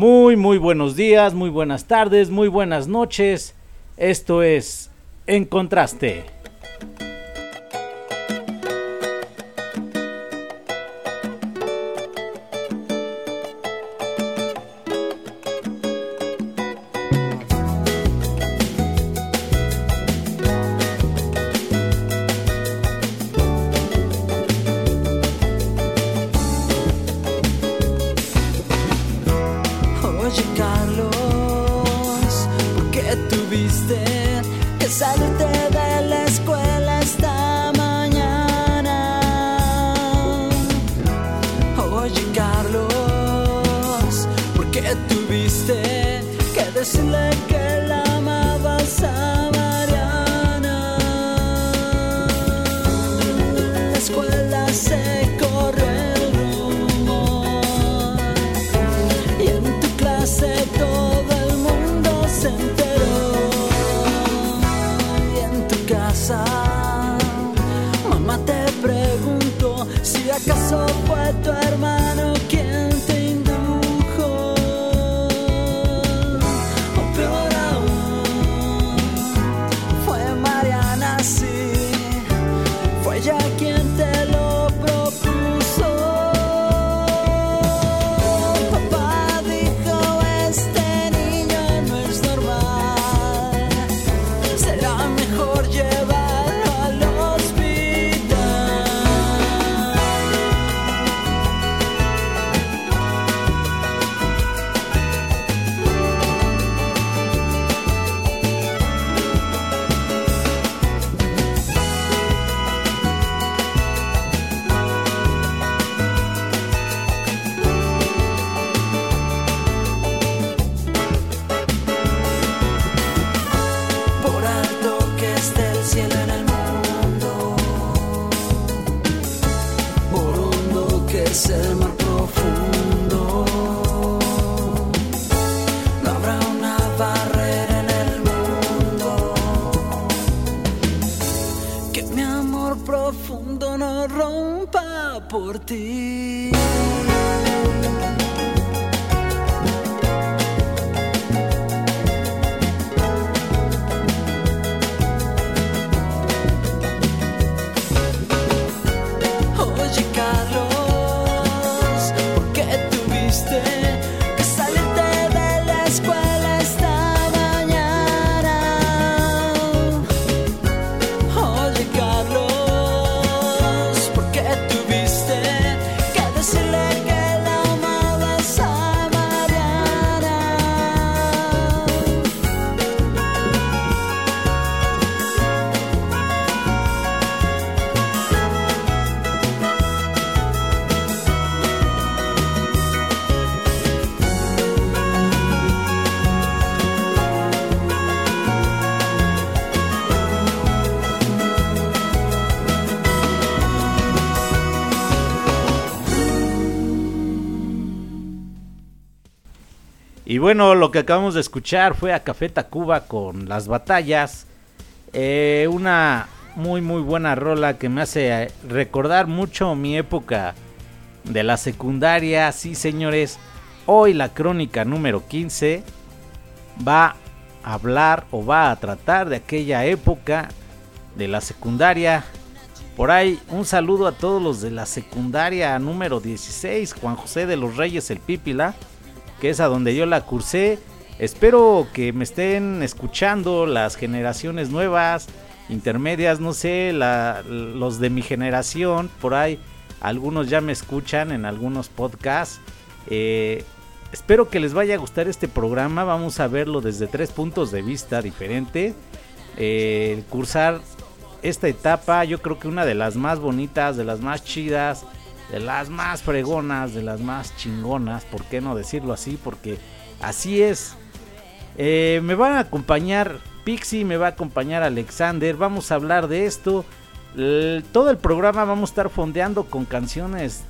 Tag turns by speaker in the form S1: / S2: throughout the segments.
S1: Muy, muy buenos días, muy buenas tardes, muy buenas noches. Esto es En Contraste. Bueno, lo que acabamos de escuchar fue a Café Tacuba con las batallas. Eh, una muy muy buena rola que me hace recordar mucho mi época de la secundaria. Sí, señores, hoy la crónica número 15 va a hablar o va a tratar de aquella época de la secundaria. Por ahí, un saludo a todos los de la secundaria número 16, Juan José de los Reyes, el Pípila que es a donde yo la cursé. Espero que me estén escuchando las generaciones nuevas, intermedias, no sé, los de mi generación, por ahí algunos ya me escuchan en algunos podcasts. Eh, espero que les vaya a gustar este programa, vamos a verlo desde tres puntos de vista diferentes. Eh, cursar esta etapa, yo creo que una de las más bonitas, de las más chidas, de las más fregonas, de las más chingonas, ¿por qué no decirlo así? Porque así es. Eh, me van a acompañar Pixie, me va a acompañar Alexander, vamos a hablar de esto. todo el programa vamos a estar fondeando con canciones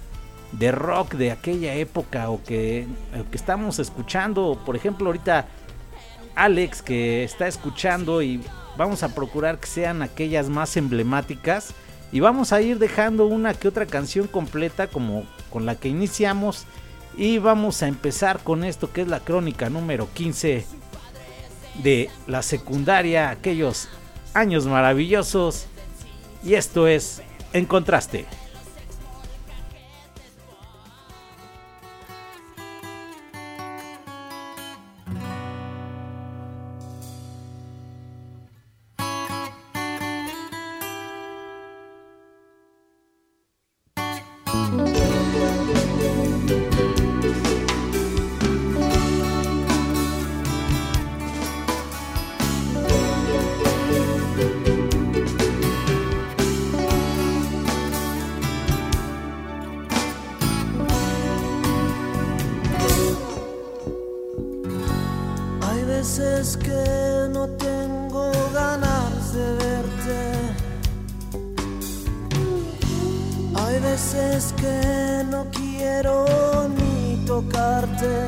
S1: de rock de aquella época o que, que estamos escuchando. Por ejemplo, ahorita Alex que está escuchando y vamos a procurar que sean aquellas más emblemáticas y vamos a ir dejando una que otra canción completa como con la que iniciamos.
S2: Y vamos a empezar con esto que es la crónica número 15 de la secundaria, aquellos años maravillosos. Y esto es En Contraste.
S1: Hay veces que no tengo ganas de verte. Hay veces que no quiero ni tocarte.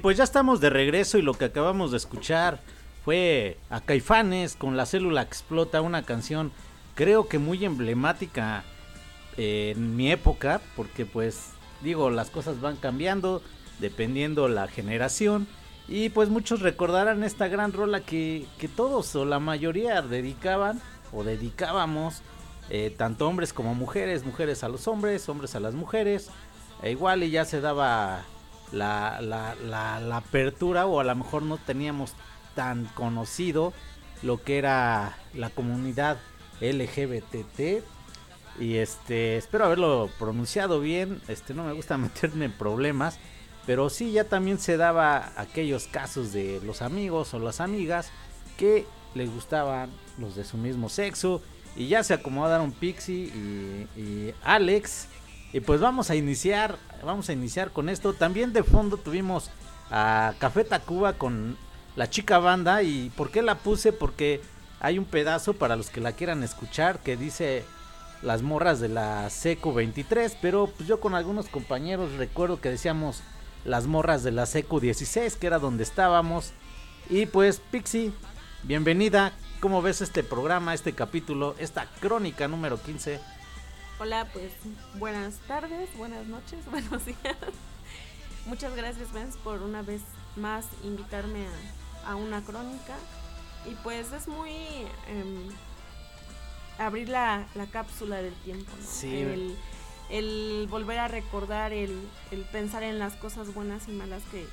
S2: Pues ya estamos de regreso y lo que acabamos de escuchar fue a Caifanes con La célula explota, una canción creo que muy emblemática en mi época, porque pues digo, las cosas van cambiando dependiendo la generación. Y pues muchos recordarán esta gran rola que, que todos o la mayoría dedicaban o dedicábamos, eh, tanto hombres como mujeres, mujeres a los hombres, hombres a las mujeres. E igual y ya se daba la, la, la, apertura o a lo mejor no teníamos tan conocido lo que era la comunidad LGBT y este espero haberlo pronunciado bien. Este no me gusta meterme en problemas pero sí ya también se daba aquellos casos de los amigos o las amigas que les gustaban los de su mismo sexo. Y ya se acomodaron Pixie y Alex y pues vamos a iniciar, vamos a iniciar con esto. También de fondo tuvimos a Café Tacuba con la chica banda. ¿Y por qué la puse? Porque hay un pedazo para los que la quieran escuchar que dice las morras de la Seco 23. Pero pues yo con algunos compañeros recuerdo que decíamos las morras de la Secu 16, que era donde estábamos. Y pues, Pixie, bienvenida. ¿Cómo ves este programa, este capítulo, esta crónica número 15?
S3: Hola, pues buenas tardes, buenas noches, buenos días. Muchas gracias, Vance, por una vez más invitarme a, una crónica. Y pues es muy em, abrir la, cápsula del tiempo, ¿no?
S2: Sí.
S3: El, volver a recordar, el, pensar en las cosas buenas y malas que,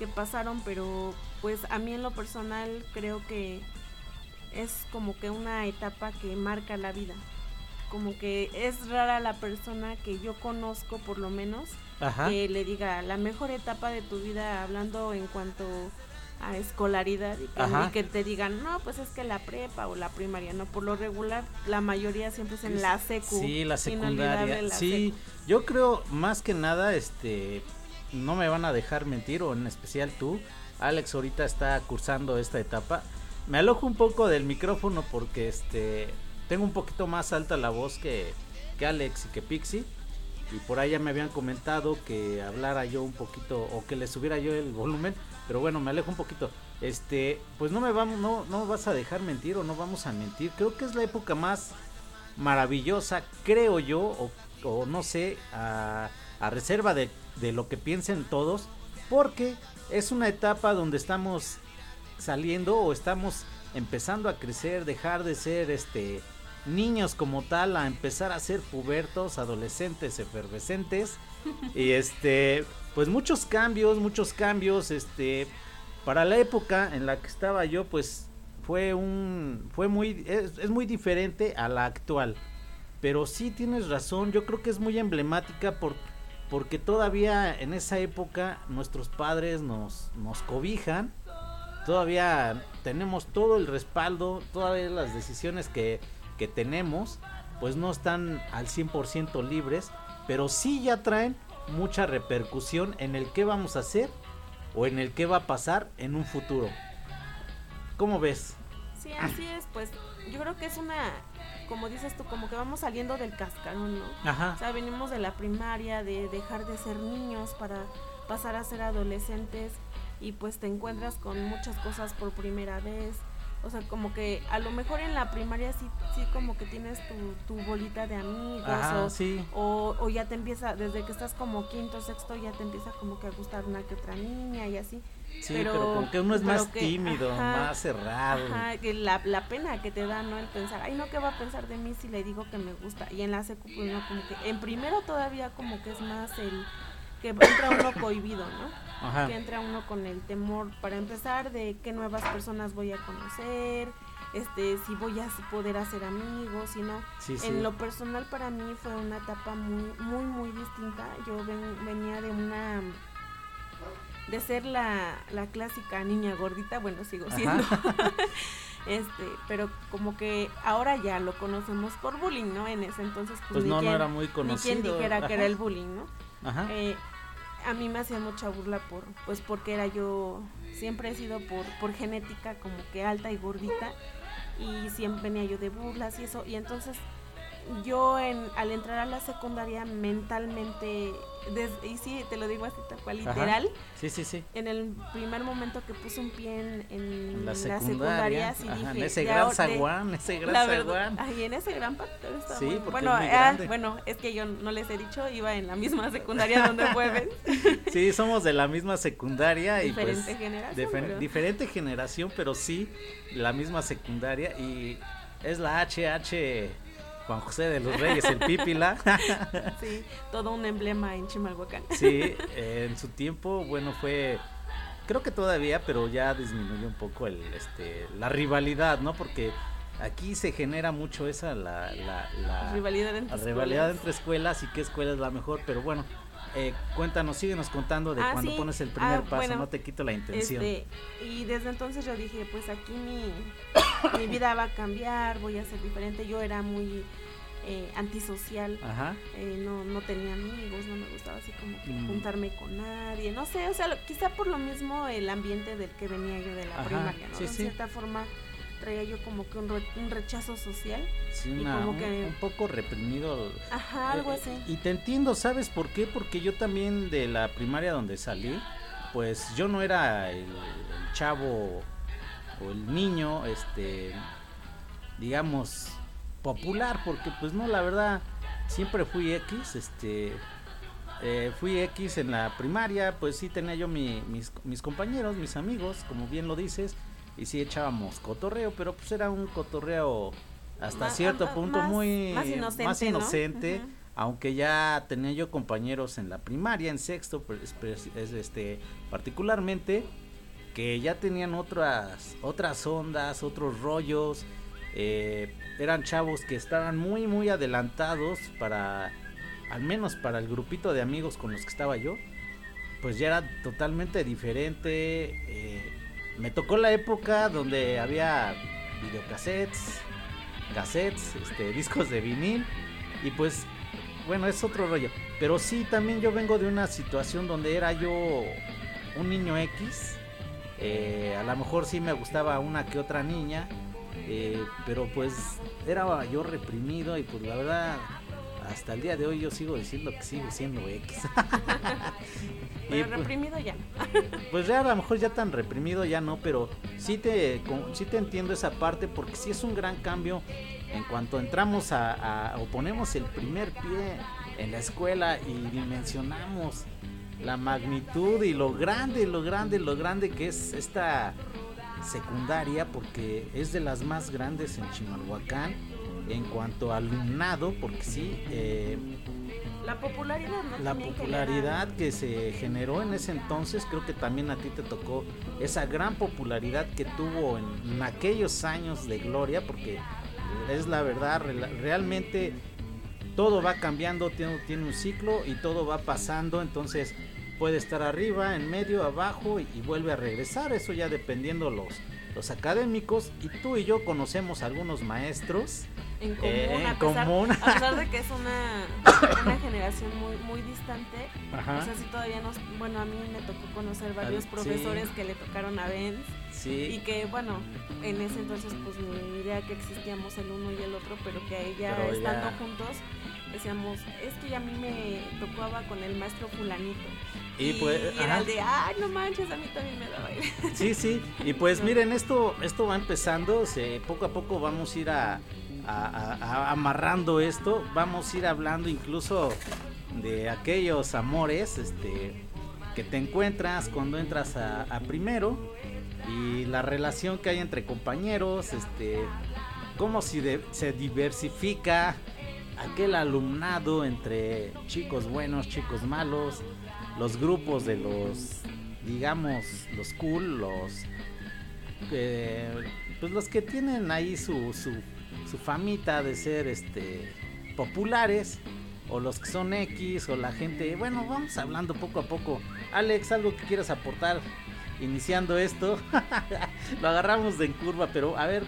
S3: que pasaron, pero pues a mí en lo personal creo que es como que una etapa que marca la vida. Como que es rara la persona que yo conozco por lo menos que le diga la mejor etapa de tu vida hablando en cuanto a escolaridad y que, te digan, no, pues es que la prepa o la primaria, no, por lo regular la mayoría siempre es en la secu.
S2: Sí, la secundaria. sí, yo creo más que nada, este, no me van a dejar mentir, o en especial tú, Alex ahorita está cursando esta etapa. Me alojo un poco del micrófono porque este tengo un poquito más alta la voz que, que Alex y que Pixie y por ahí ya me habían comentado que hablara yo un poquito o que le subiera yo el volumen, pero bueno, me alejo un poquito. Este, pues no me vamos no no vas a dejar mentir o no vamos a mentir. Creo que es la época más maravillosa, creo yo o, no sé, a, a reserva de, de lo que piensen todos, porque es una etapa donde estamos saliendo o estamos empezando a crecer, dejar de ser este niños como tal a empezar a ser pubertos, adolescentes, efervescentes. y este, pues muchos cambios, muchos cambios, este, para la época en la que estaba yo, pues fue un, fue muy, es, muy diferente a la actual. Pero sí tienes razón, yo creo que es muy emblemática por, porque todavía en esa época nuestros padres nos, nos cobijan. Todavía tenemos todo el respaldo, todas las decisiones que, que tenemos, pues no están al 100% libres, pero sí ya traen mucha repercusión en el que vamos a hacer o en el que va a pasar en un futuro. ¿Cómo ves?
S3: Sí, así es, pues yo creo que es una, como dices tú, como que vamos saliendo del cascarón, ¿no?
S2: Ajá.
S3: O sea, venimos de la primaria, de dejar de ser niños para pasar a ser adolescentes y pues te encuentras con muchas cosas por primera vez o sea, como que a lo mejor en la primaria sí, sí como que tienes tu, tu bolita de amigos o, o, ya te empieza, desde que estás como quinto, sexto, ya te empieza como que a gustar una que otra niña y así.
S2: Sí, pero, como que uno es más tímido, más cerrado.
S3: Ajá, que la, la pena que te da, ¿no? El pensar, ay, no, ¿qué va a pensar de mí si le digo que me gusta? Y en la secu, pues no, como que en primero todavía como que es más el que entra uno cohibido, ¿no? Que entra uno con el temor, para empezar, de qué nuevas personas voy a conocer, este, si voy a poder hacer amigos, si no. En lo personal para mí fue una etapa muy, muy, muy distinta. Yo venía de una de ser la, la clásica niña gordita, bueno, sigo siendo. este, pero como que ahora ya lo conocemos por bullying, ¿no? En ese entonces
S2: pues, pues no, no era muy conocido.
S3: Ni quien dijera que era el bullying, ¿no? Ajá. Eh, a mí me hacía mucha burla por, pues porque era yo, siempre he sido por, por genética como que alta y gordita y siempre venía yo de burlas y eso, y entonces yo en, al entrar a la secundaria mentalmente, y sí, te lo digo así tal cual, literal.
S2: Sí, sí, sí.
S3: En el primer momento que puse un pie en, la, secundaria, sí dije.
S2: En ese gran zaguán, ese gran zaguán.
S3: Ay, en ese gran pacto
S2: Sí,
S3: bueno, ah, bueno, es que yo no les he dicho, iba en la misma secundaria donde fue
S2: Sí, somos de la misma secundaria.
S3: Diferente
S2: y pues,
S3: generación.
S2: Diferente generación, pero sí la misma secundaria y es la HH Juan José de los Reyes, el Pípila.
S3: sí, todo un emblema en Chimalhuacán.
S2: sí, en su tiempo, bueno, fue creo que todavía, pero ya disminuyó un poco el, este, la rivalidad, ¿no? Porque aquí se genera mucho esa la, la,
S3: rivalidad entre
S2: la rivalidad entre escuelas y qué escuela es la mejor, pero bueno. Eh, cuéntanos, síguenos contando de ah, cuando pones el primer ah, paso, no te quito la intención.
S3: Este, y desde entonces yo dije, pues aquí mi, mi vida va a cambiar, voy a ser diferente. Yo era muy eh, antisocial, eh, no, no tenía amigos, no me gustaba así como mm. juntarme con nadie, no sé, o sea, quizá por lo mismo el ambiente del que venía yo de la primaria, ¿no? de cierta forma traía yo como que un, rechazo social.
S2: Sí, y como que... un poco reprimido.
S3: Ajá, algo eh, así.
S2: Y te entiendo, ¿sabes por qué? Porque yo también de la primaria donde salí, pues yo no era el, chavo o el niño, este, digamos, popular, porque pues no, la verdad, siempre fui X, este, eh, fui X en la primaria, pues sí tenía yo mis, mis compañeros, mis amigos, como bien lo dices, y sí echábamos cotorreo, pero pues era un cotorreo hasta cierto punto muy
S3: más inocente,
S2: aunque ya tenía yo compañeros en la primaria, en sexto, pues, pues este, particularmente, que ya tenían otras, otras ondas, otros rollos, eh, eran chavos que estaban muy, muy adelantados para, al menos para el grupito de amigos con los que estaba yo, pues ya era totalmente diferente. Eh, me tocó la época donde había videocassettes, cassettes, este, discos de vinil y pues bueno, es otro rollo. Pero sí, también yo vengo de una situación donde era yo un niño X. Eh, a lo mejor sí me gustaba una que otra niña. Eh, pero pues era yo reprimido y pues la verdad hasta el día de hoy yo sigo diciendo que sigo siendo X.
S3: pero pues, reprimido ya.
S2: pues ya a lo mejor ya tan reprimido ya no, pero sí te, sí te entiendo esa parte porque sí es un gran cambio en cuanto entramos a, a o ponemos el primer pie en la escuela y dimensionamos la magnitud y lo grande, lo grande, lo grande que es esta secundaria porque es de las más grandes en Chimalhuacán en cuanto al alumnado, porque sí, eh,
S3: la popularidad,
S2: la popularidad que se generó en ese entonces, creo que también a ti te tocó esa gran popularidad que tuvo en, aquellos años de gloria, porque es la verdad, realmente todo va cambiando, tiene, tiene un ciclo y todo va pasando, entonces puede estar arriba, en medio, abajo y, vuelve a regresar, eso ya dependiendo los, los académicos y tú y yo conocemos algunos maestros
S3: en común, a, pesar, de que es una, una generación muy muy distante. O sea, si todavía nos, bueno, a mí me tocó conocer varios profesores que le tocaron a Benz y que, bueno, en ese entonces pues ni idea que existíamos el uno y el otro, pero que ella estando juntos decíamos, es que ya a mí me tocaba con el maestro fulanito. Y, pues, era el de, ay, no manches, a mí también me daba.
S2: Sí, sí, y pues miren, esto, esto va empezando, se, poco a poco vamos a ir a, amarrando esto, vamos a ir hablando incluso de aquellos amores este, que te encuentras cuando entras a, primero y la relación que hay entre compañeros, este, cómo se diversifica aquel alumnado entre chicos buenos, chicos malos, los grupos de los, digamos, los cool, los, pues los que tienen ahí su, su, su famita de ser este populares o los que son X o la gente, bueno, vamos hablando poco a poco. Alex, algo que quieras aportar iniciando esto. Lo agarramos de en curva, pero a ver,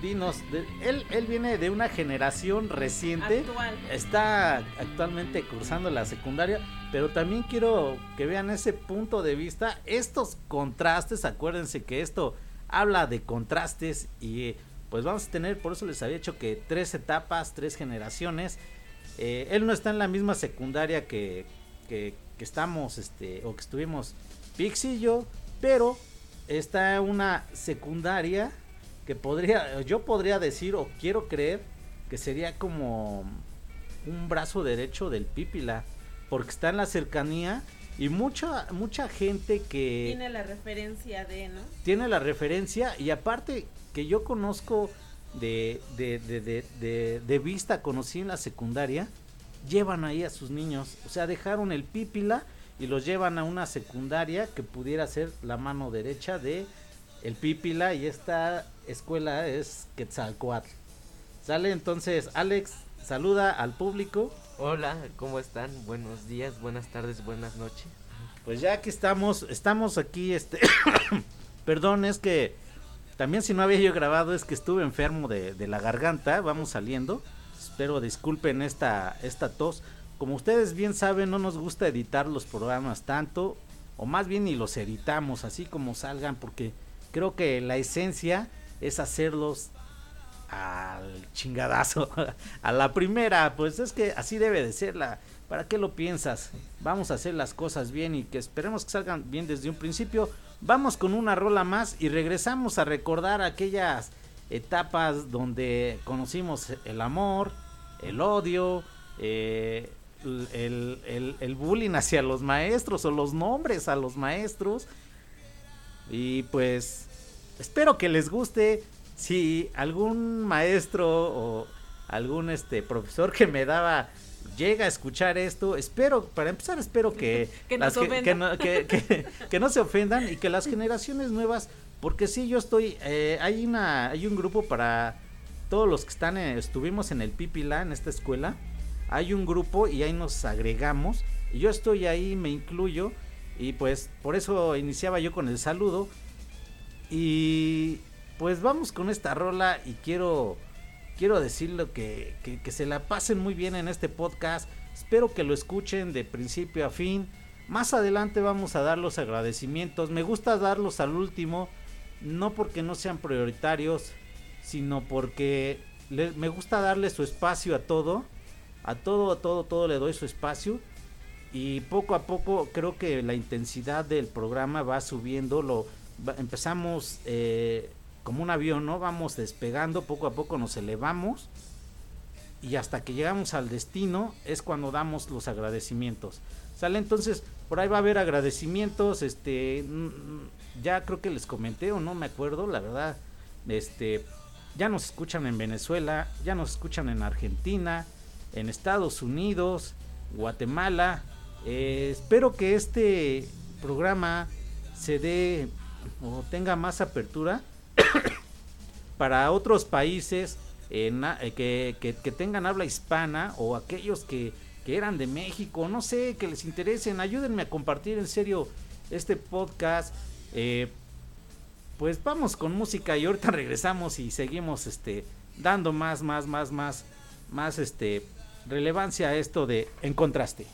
S2: dinos, él, él viene de una generación reciente, está actualmente cursando la secundaria, pero también quiero que vean ese punto de vista, estos contrastes, acuérdense que esto habla de contrastes y pues vamos a tener, por eso les había dicho que tres etapas, tres generaciones, eh, él no está en la misma secundaria que, que, que estamos, este, o que estuvimos Pix y yo, pero está una secundaria que podría, yo podría decir o quiero creer que sería como un brazo derecho del Pípila, porque está en la cercanía y mucha mucha gente que
S3: tiene la referencia de, ¿no?
S2: Tiene la referencia y aparte que yo conozco de, de, de, de, de vista, conocí en la secundaria, llevan ahí a sus niños, o sea, dejaron el Pípila y los llevan a una secundaria que pudiera ser la mano derecha de el Pípila y esta escuela es Quetzalcoatl. Sale entonces, Alex, saluda al público.
S4: Hola, ¿cómo están? Buenos días, buenas tardes, buenas noches.
S2: Pues ya que estamos, estamos aquí, este, perdón, es que también si no había yo grabado es que estuve enfermo de, de la garganta, vamos saliendo. Espero disculpen esta, esta tos. Como ustedes bien saben, no nos gusta editar los programas tanto, o más bien ni los editamos así como salgan, porque creo que la esencia es hacerlos al chingadazo, a la primera, pues es que así debe de ser. ¿Para qué lo piensas? Vamos a hacer las cosas bien y que esperemos que salgan bien desde un principio. Vamos con una rola más y regresamos a recordar aquellas etapas donde conocimos el amor, el odio, eh, el, el, bullying hacia los maestros o los nombres a los maestros. Y pues espero que les guste. Si algún maestro o algún este profesor que me daba llega a escuchar esto, espero, para empezar, espero que,
S3: que, no,
S2: se ofendan y que las generaciones nuevas, porque sí, yo estoy, eh, hay una, hay un grupo para todos los que están, estuvimos en el Pipila, en esta escuela, hay un grupo y ahí nos agregamos, y yo estoy ahí, me incluyo, y pues por eso iniciaba yo con el saludo, y pues vamos con esta rola y quiero quiero decirlo que, que, se la pasen muy bien en este podcast. Espero que lo escuchen de principio a fin. Más adelante vamos a dar los agradecimientos. Me gusta darlos al último, no porque no sean prioritarios, sino porque me gusta darle su espacio a todo. A todo, a todo, todo le doy su espacio. Y poco a poco creo que la intensidad del programa va subiendo. Lo, empezamos eh, como un avión, ¿no? Vamos despegando, poco a poco nos elevamos y hasta que llegamos al destino es cuando damos los agradecimientos. ¿Sale? Entonces, por ahí va a haber agradecimientos, este, ya creo que les comenté o no me acuerdo, la verdad, este, ya nos escuchan en Venezuela, ya nos escuchan en Argentina, en Estados Unidos, Guatemala. Eh, espero que este programa se dé o tenga más apertura para otros países eh, que, tengan habla hispana o aquellos que, eran de México, no sé, que les interesen, ayúdenme a compartir en serio este podcast. Eh, pues vamos con música y ahorita regresamos y seguimos este dando más, más, más, más, más este relevancia a esto de en contraste.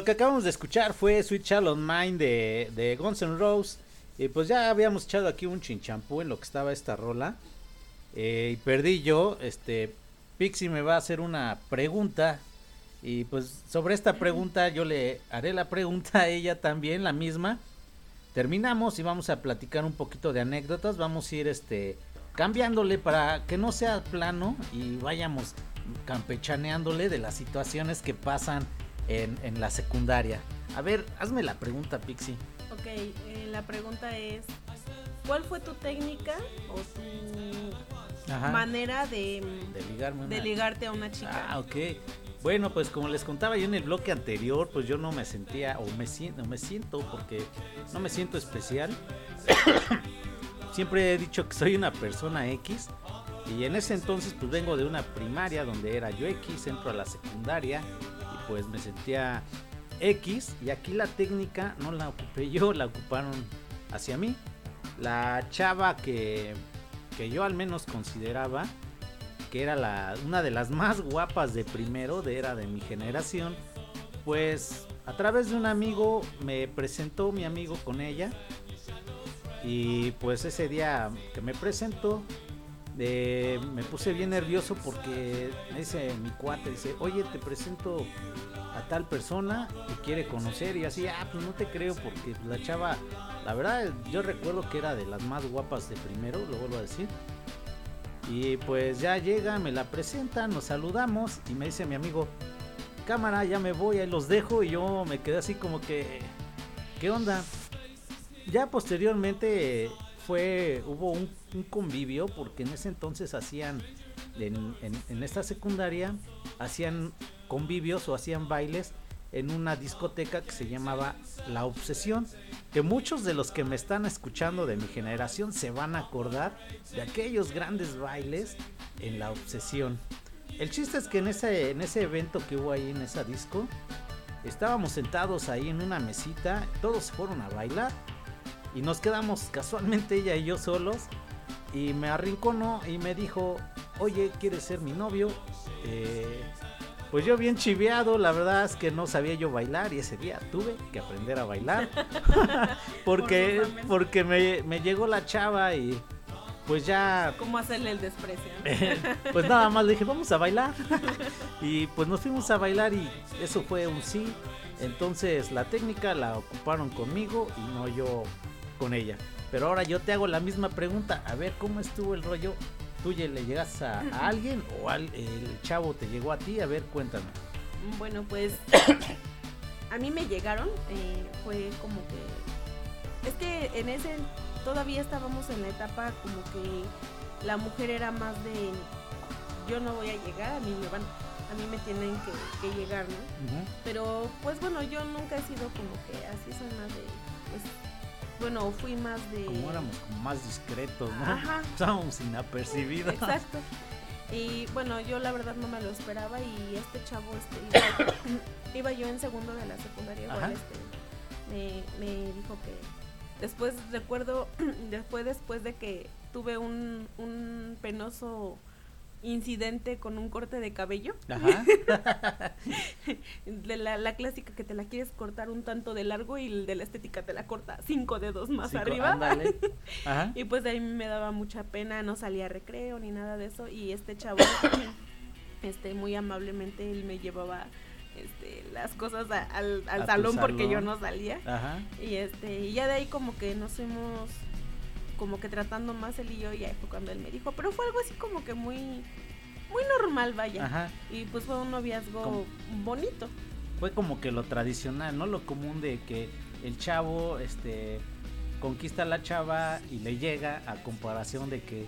S2: Lo que acabamos de escuchar fue Sweet Child Mind de, de Guns N' Roses. Y pues ya habíamos echado aquí un chinchampú en lo que estaba esta rola. Eh, y perdí yo. Este, Pixie me va a hacer una pregunta. Y pues sobre esta pregunta yo le haré la pregunta a ella también, la misma. Terminamos y vamos a platicar un poquito de anécdotas. Vamos a ir este cambiándole para que no sea plano y vayamos campechaneándole de las situaciones que pasan en, la secundaria. A ver, hazme la pregunta, Pixie.
S3: Ok, eh, la pregunta es, ¿cuál fue tu técnica o tu manera de, de, ligarte a una chica?
S2: Ah, ok. Bueno, pues como les contaba yo en el bloque anterior, pues yo no me sentía, o me siento, me siento, porque no me siento especial. Siempre he dicho que soy una persona X. Y en ese entonces pues vengo de una primaria donde era yo X, entro a la secundaria pues me sentía X y aquí la técnica no la ocupé yo, la ocuparon hacia mí. La chava que, que yo al menos consideraba que era la, una de las más guapas de primero, de era de mi generación, pues a través de un amigo me presentó mi amigo con ella y pues ese día que me presentó me puse bien nervioso porque me dice mi cuate, dice, oye, te presento a tal persona que quiere conocer y así, ah, pues no te creo porque la chava, la verdad, yo recuerdo que era de las más guapas de primero, lo vuelvo a decir. Y pues ya llega, me la presenta, nos saludamos y me dice mi amigo, cámara, ya me voy, ahí los dejo y yo me quedé así como que, ¿qué onda? Ya posteriormente fue, hubo un, convivio porque en ese entonces hacían, en, esta secundaria, hacían convivios o hacían bailes en una discoteca que se llamaba La Obsesión, que muchos de los que me están escuchando de mi generación se van a acordar de aquellos grandes bailes en La Obsesión. El chiste es que en ese, en ese evento que hubo ahí en esa disco, estábamos sentados ahí en una mesita, todos fueron a bailar y nos quedamos casualmente ella y yo solos. Y me arrinconó y me dijo, oye, ¿quieres ser mi novio? Eh, pues yo bien chiveado, la verdad es que no sabía yo bailar y ese día tuve que aprender a bailar. porque porque me, me, llegó la chava y pues ya...
S3: ¿Cómo hacerle el desprecio?
S2: pues nada más le dije, vamos a bailar. y pues nos fuimos a bailar y eso fue un sí. Entonces la técnica la ocuparon conmigo y no yo con ella. Pero ahora yo te hago la misma pregunta, a ver cómo estuvo el rollo. ¿Tú ya le llegas a, alguien o al, el chavo te llegó a ti? A ver, cuéntame.
S3: Bueno, pues a mí me llegaron, eh, fue como que... Es que en ese todavía estábamos en la etapa como que la mujer era más de yo no voy a llegar, a mí me van, a mí me tienen que, llegar, ¿no? Pero pues bueno, yo nunca he sido como que así son más de pues bueno, fui más de...
S2: Como éramos como más discretos, ¿no? Ajá. Estábamos inapercibidos.
S3: Exacto. Y bueno, yo la verdad no me lo esperaba y este chavo, este, iba, yo en segundo de la secundaria, igual, este, me, me dijo que después, recuerdo, después, después de que tuve un, un penoso incidente con un corte de cabello. Ajá. de la, la, clásica que te la quieres cortar un tanto de largo y el de la estética te la corta cinco dedos más arriba. Ajá. y pues de ahí me daba mucha pena, no salía a recreo ni nada de eso. Y este chavo este, muy amablemente él me llevaba este, las cosas al, salón, porque yo no salía. Y este, y ya de ahí como que nos fuimos como que tratando más él y yo y ahí fue cuando él me dijo, pero fue algo así como que muy muy normal, vaya. Y pues fue un noviazgo bonito.
S2: Fue como que lo tradicional, ¿no? Lo común de que el chavo este conquista a la chava y le llega a comparación de que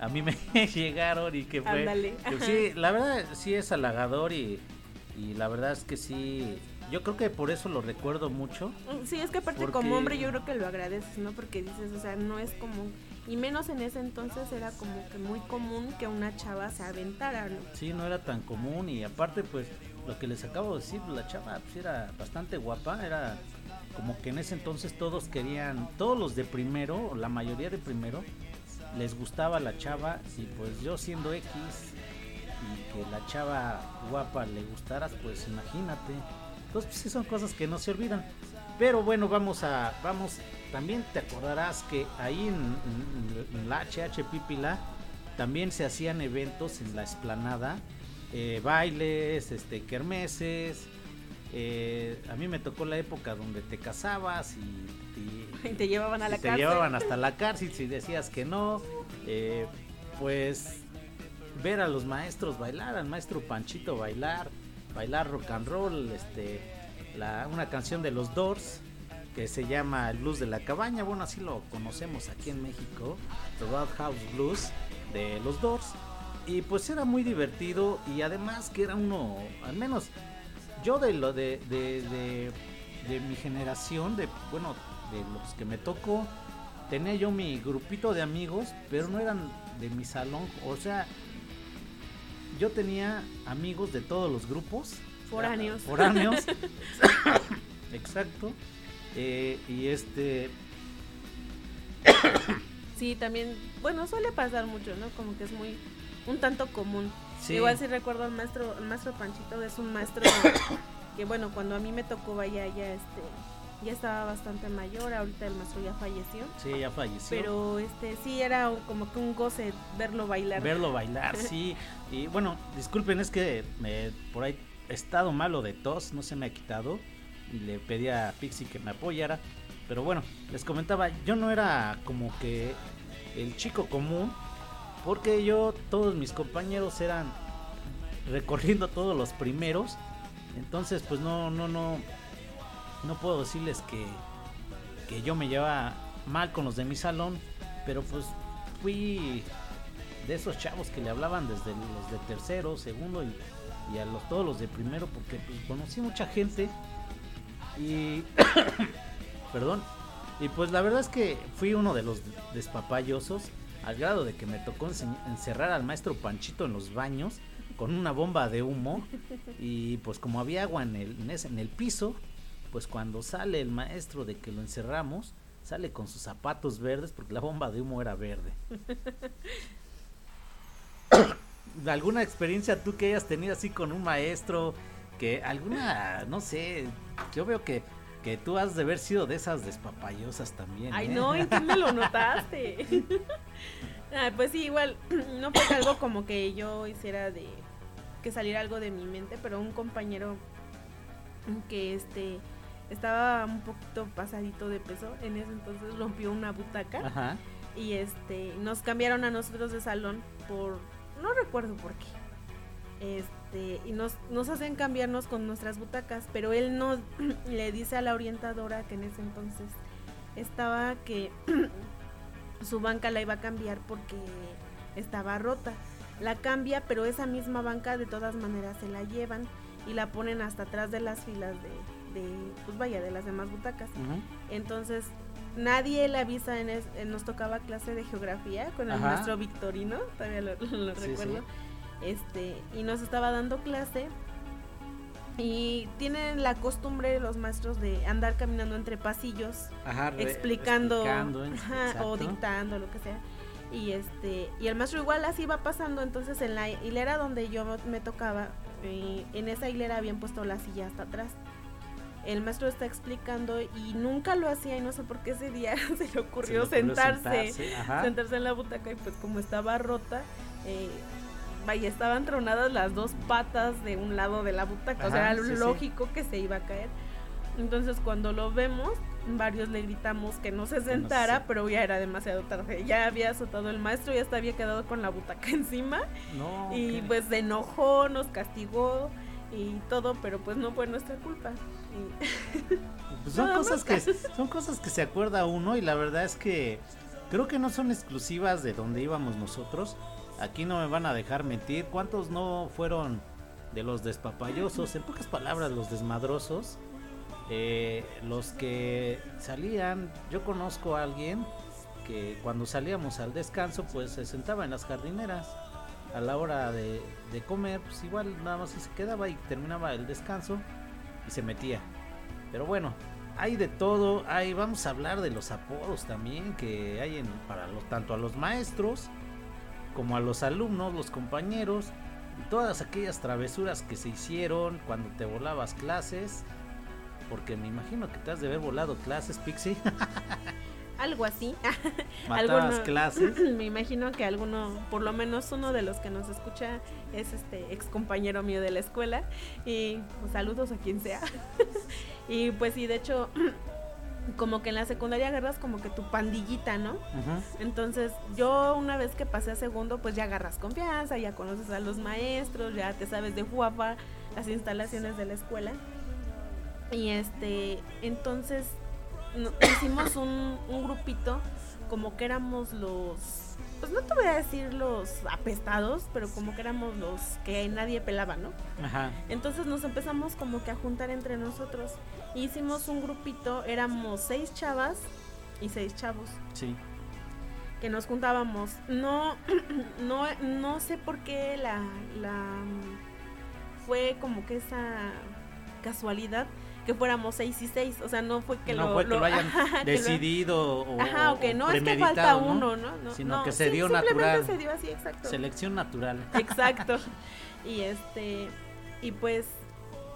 S2: a mí me llegaron y que fue sí, la verdad sí es halagador y y la verdad es que sí, yo creo que por eso lo recuerdo mucho.
S3: Sí, es que aparte como hombre yo creo que lo agradeces, ¿no? Porque dices, o sea, no es común. Y menos en ese entonces era como que muy común que una chava se aventara, ¿no?
S2: Sí, no era tan común y aparte pues lo que les acabo de decir, la chava pues, era bastante guapa, era como que en ese entonces todos querían, todos los de primero, la mayoría de primero, les gustaba la chava y pues yo siendo X y que la chava guapa le gustaras, pues imagínate. Entonces, pues sí son cosas que no se olvidan. Pero bueno, vamos a, vamos, también te acordarás que ahí en, la HH Pipila también se hacían eventos en la esplanada, eh, bailes, este, kermeses. Eh, a mí me tocó la época donde te casabas y,
S3: te llevaban a la
S2: cárcel. Te llevaban hasta la cárcel si decías que no. Eh, pues ver a los maestros bailar, al maestro Panchito bailar, bailar rock and roll, este, una canción de los Doors que se llama El Blues de la Cabaña, bueno así lo conocemos aquí en México, The Roadhouse Blues de los Doors, y pues era muy divertido y además que era uno, al menos yo de lo de, de, de mi generación, de bueno, de los que me tocó, tenía yo mi grupito de amigos, pero no eran de mi salón, o sea, yo tenía amigos de todos los grupos.
S3: Foráneos.
S2: Foráneos. Exacto. Eh, y este.
S3: sí, también. Bueno, suele pasar mucho, ¿no? Como que es muy. Un tanto común. Igual si recuerdo al maestro, el maestro Panchito es un maestro que bueno, cuando a mí me tocó vaya ya este ya estaba bastante mayor, ahorita el maestro ya falleció.
S2: Sí, ya falleció.
S3: Pero este sí era como que un goce verlo bailar.
S2: Verlo bailar, sí. Y bueno, disculpen, es que me, por ahí he estado malo de tos, no se me ha quitado. Y le pedí a Pixie que me apoyara. Pero bueno, les comentaba, yo no era como que el chico común, porque yo, todos mis compañeros eran recorriendo todos los primeros. Entonces, pues no, no, no, no puedo decirles que, que yo me llevaba mal con los de mi salón, pero pues fui de esos chavos que le hablaban desde los de tercero, segundo y, a los, todos los de primero, porque pues, conocí mucha gente y, perdón, y pues la verdad es que fui uno de los despapayosos, al grado de que me tocó encerrar al maestro Panchito en los baños con una bomba de humo y pues como había agua en el, en el piso, pues cuando sale el maestro de que lo encerramos, sale con sus zapatos verdes porque la bomba de humo era verde. ¿Alguna experiencia tú que hayas tenido así con un maestro? Que alguna, no sé, yo veo que, que tú has de haber sido de esas despapayosas también.
S3: Ay, ¿eh? no, ¿en qué me lo notaste? pues sí, igual, no fue algo como que yo hiciera de que saliera algo de mi mente, pero un compañero que este estaba un poquito pasadito de peso. En ese entonces rompió una butaca. Y este, nos cambiaron a nosotros de salón por, no recuerdo por qué. Este, y nos, nos hacen cambiarnos con nuestras butacas, pero él no le dice a la orientadora que en ese entonces estaba que su banca la iba a cambiar porque estaba rota. La cambia, pero esa misma banca de todas maneras se la llevan y la ponen hasta atrás de las filas de, de, pues vaya, de las demás butacas. Entonces, nadie le avisa, en, nos tocaba clase de geografía con el maestro Victorino, todavía lo, recuerdo, este, y nos estaba dando clase. Y tienen la costumbre los maestros de andar caminando entre pasillos, explicando, o dictando, lo que sea. Y este, y el maestro igual así va pasando, entonces en la hilera donde yo me tocaba, eh, en esa hilera habían puesto la silla hasta atrás el maestro está explicando y nunca lo hacía y no sé por qué ese día se le ocurrió, sentarse, sentarse, en la butaca y pues como estaba rota, eh, vaya, estaban tronadas las dos patas de un lado de la butaca, o sea, era lógico que se iba a caer. Entonces cuando lo vemos, varios le gritamos que no se sentara, pero ya era demasiado tarde. Ya había azotado el maestro, ya hasta había quedado con la butaca encima. y pues se enojó, nos castigó y todo, pero pues no fue nuestra culpa.
S2: Pues son cosas que son cosas que se acuerda uno y la verdad es que creo que no son exclusivas de donde íbamos nosotros. Aquí no me van a dejar mentir. ¿Cuántos no fueron de los despapayosos? En pocas palabras, los desmadrosos. Eh, los que salían, yo conozco a alguien que cuando salíamos al descanso, pues se sentaba en las jardineras a la hora de, comer, pues igual nada más se quedaba y terminaba el descanso y se metía. Pero bueno, hay de todo, hay, vamos a hablar de los apodos también que hay en, para los, tanto a los maestros como a los alumnos, los compañeros, y todas aquellas travesuras que se hicieron cuando te volabas clases, porque me imagino que te has de haber volado clases, Pixie.
S3: algo así.
S2: Matabas clases.
S3: Me imagino que alguno, por lo menos uno de los que nos escucha es este ex compañero mío de la escuela y pues, saludos a quien sea. y pues sí, de hecho como que en la secundaria agarras como que tu pandillita, ¿no? Entonces, yo una vez que pasé a segundo, pues ya agarras confianza, ya conoces a los maestros, ya te sabes de guapa las instalaciones de la escuela. Y este, entonces hicimos un, grupito como que éramos los pues no te voy a decir los apestados, pero como que éramos los que nadie pelaba, ¿no? Ajá. Entonces nos empezamos como que a juntar entre nosotros. Hicimos un grupito, éramos seis chavas y seis chavos.
S2: Sí.
S3: Que nos juntábamos. No, no, no sé por qué la, la fue como que esa casualidad que fuéramos seis y seis, o sea, no fue que,
S2: no lo, fue que lo, hayan decidido o,
S3: ajá, o que no es que falta uno, ¿no?
S2: ¿no? Sino que se dio natural.
S3: se dio así, exacto.
S2: Selección natural.
S3: Exacto. y este y pues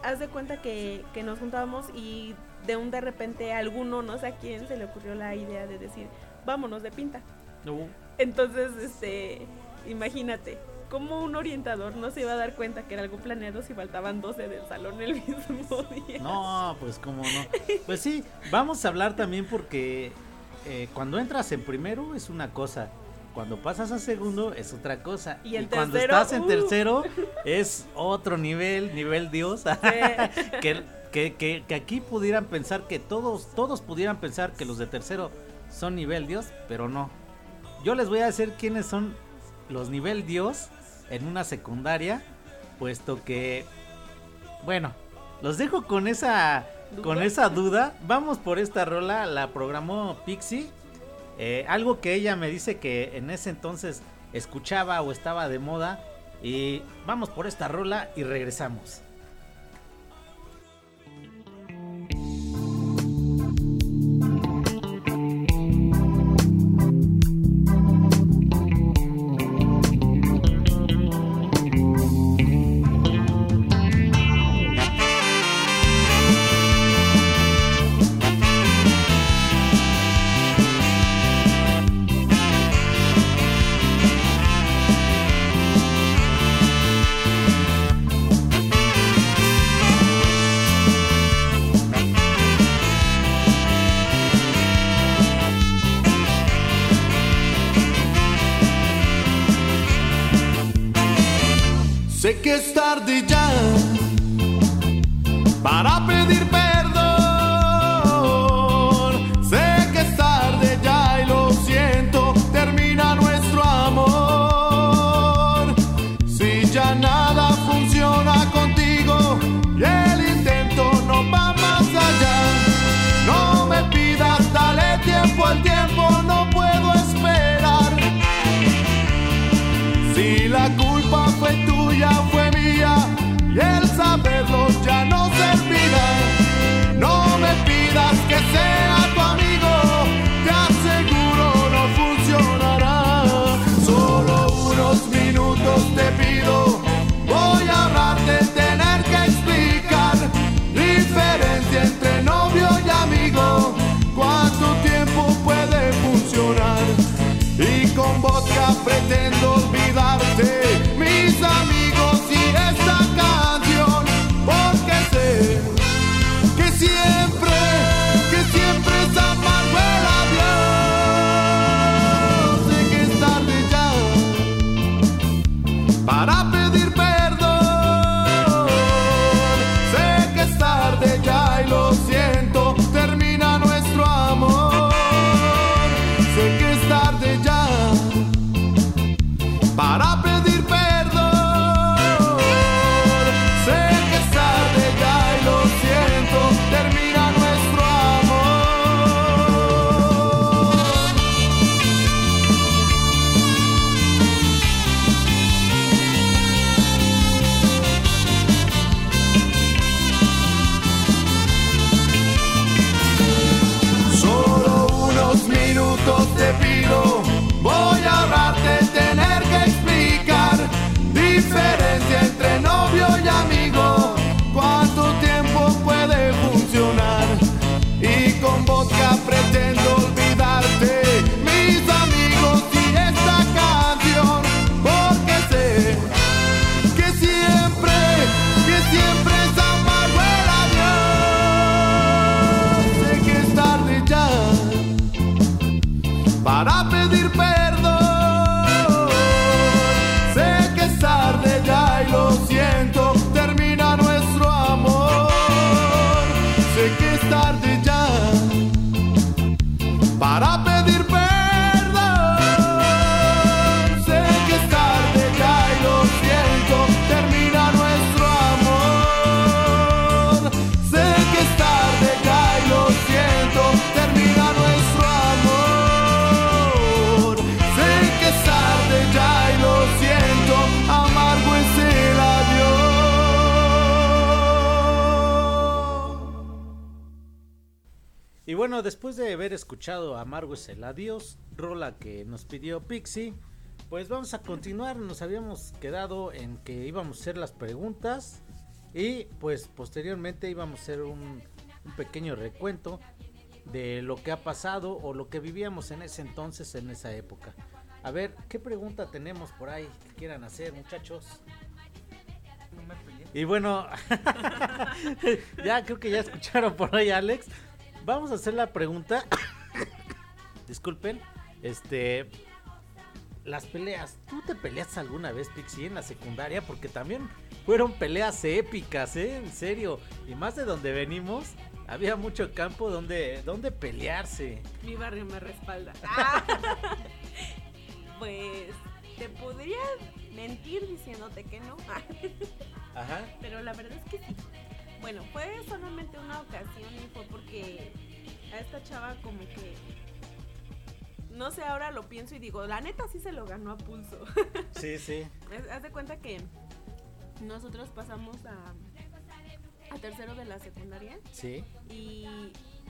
S3: haz de cuenta que, que nos juntábamos y de un de repente a alguno, no sé a quién, se le ocurrió la idea de decir, vámonos de pinta.
S2: Uh.
S3: Entonces, este, imagínate, ¿Cómo un orientador no se iba a dar cuenta que era algo planeado si faltaban 12 del salón el mismo día?
S2: No, pues cómo no. Pues sí, vamos a hablar también porque eh, cuando entras en primero es una cosa, cuando pasas a segundo es otra cosa. Y, cuando estás en uh. tercero es otro nivel, nivel Dios. que, que, que, que, aquí pudieran pensar que todos, todos pudieran pensar que los de tercero son nivel Dios, pero no. Yo les voy a decir quiénes son los nivel Dios en una secundaria, puesto que, bueno, los dejo con esa, con esa duda. Vamos por esta rola, la programó Pixie. Eh, algo que ella me dice que en ese entonces escuchaba o estaba de moda. Y vamos por esta rola y regresamos. Después de haber escuchado Amargo es el adiós, rola que nos pidió Pixie, pues vamos a continuar. Nos habíamos quedado en que íbamos a hacer las preguntas y pues posteriormente íbamos a hacer un, pequeño recuento de lo que ha pasado o lo que vivíamos en ese entonces, en esa época. A ver, ¿qué pregunta tenemos por ahí que quieran hacer, muchachos? Y bueno, ya creo que ya escucharon por ahí, Alex. Vamos a hacer la pregunta. Disculpen. Este. Las peleas. ¿Tú te peleaste alguna vez, Pixie, en la secundaria? Porque también fueron peleas épicas, ¿eh? En serio. Y más de donde venimos, había mucho campo donde, donde pelearse.
S3: Mi barrio me respalda. pues te podría mentir diciéndote que no. Ajá. Pero la verdad es que sí. Bueno, fue solamente una ocasión y fue porque a esta chava como que no sé, ahora lo pienso y digo, la neta sí se lo ganó a pulso.
S2: Sí, sí.
S3: Haz de cuenta que nosotros pasamos a, a tercero de la secundaria.
S2: Sí.
S3: Y,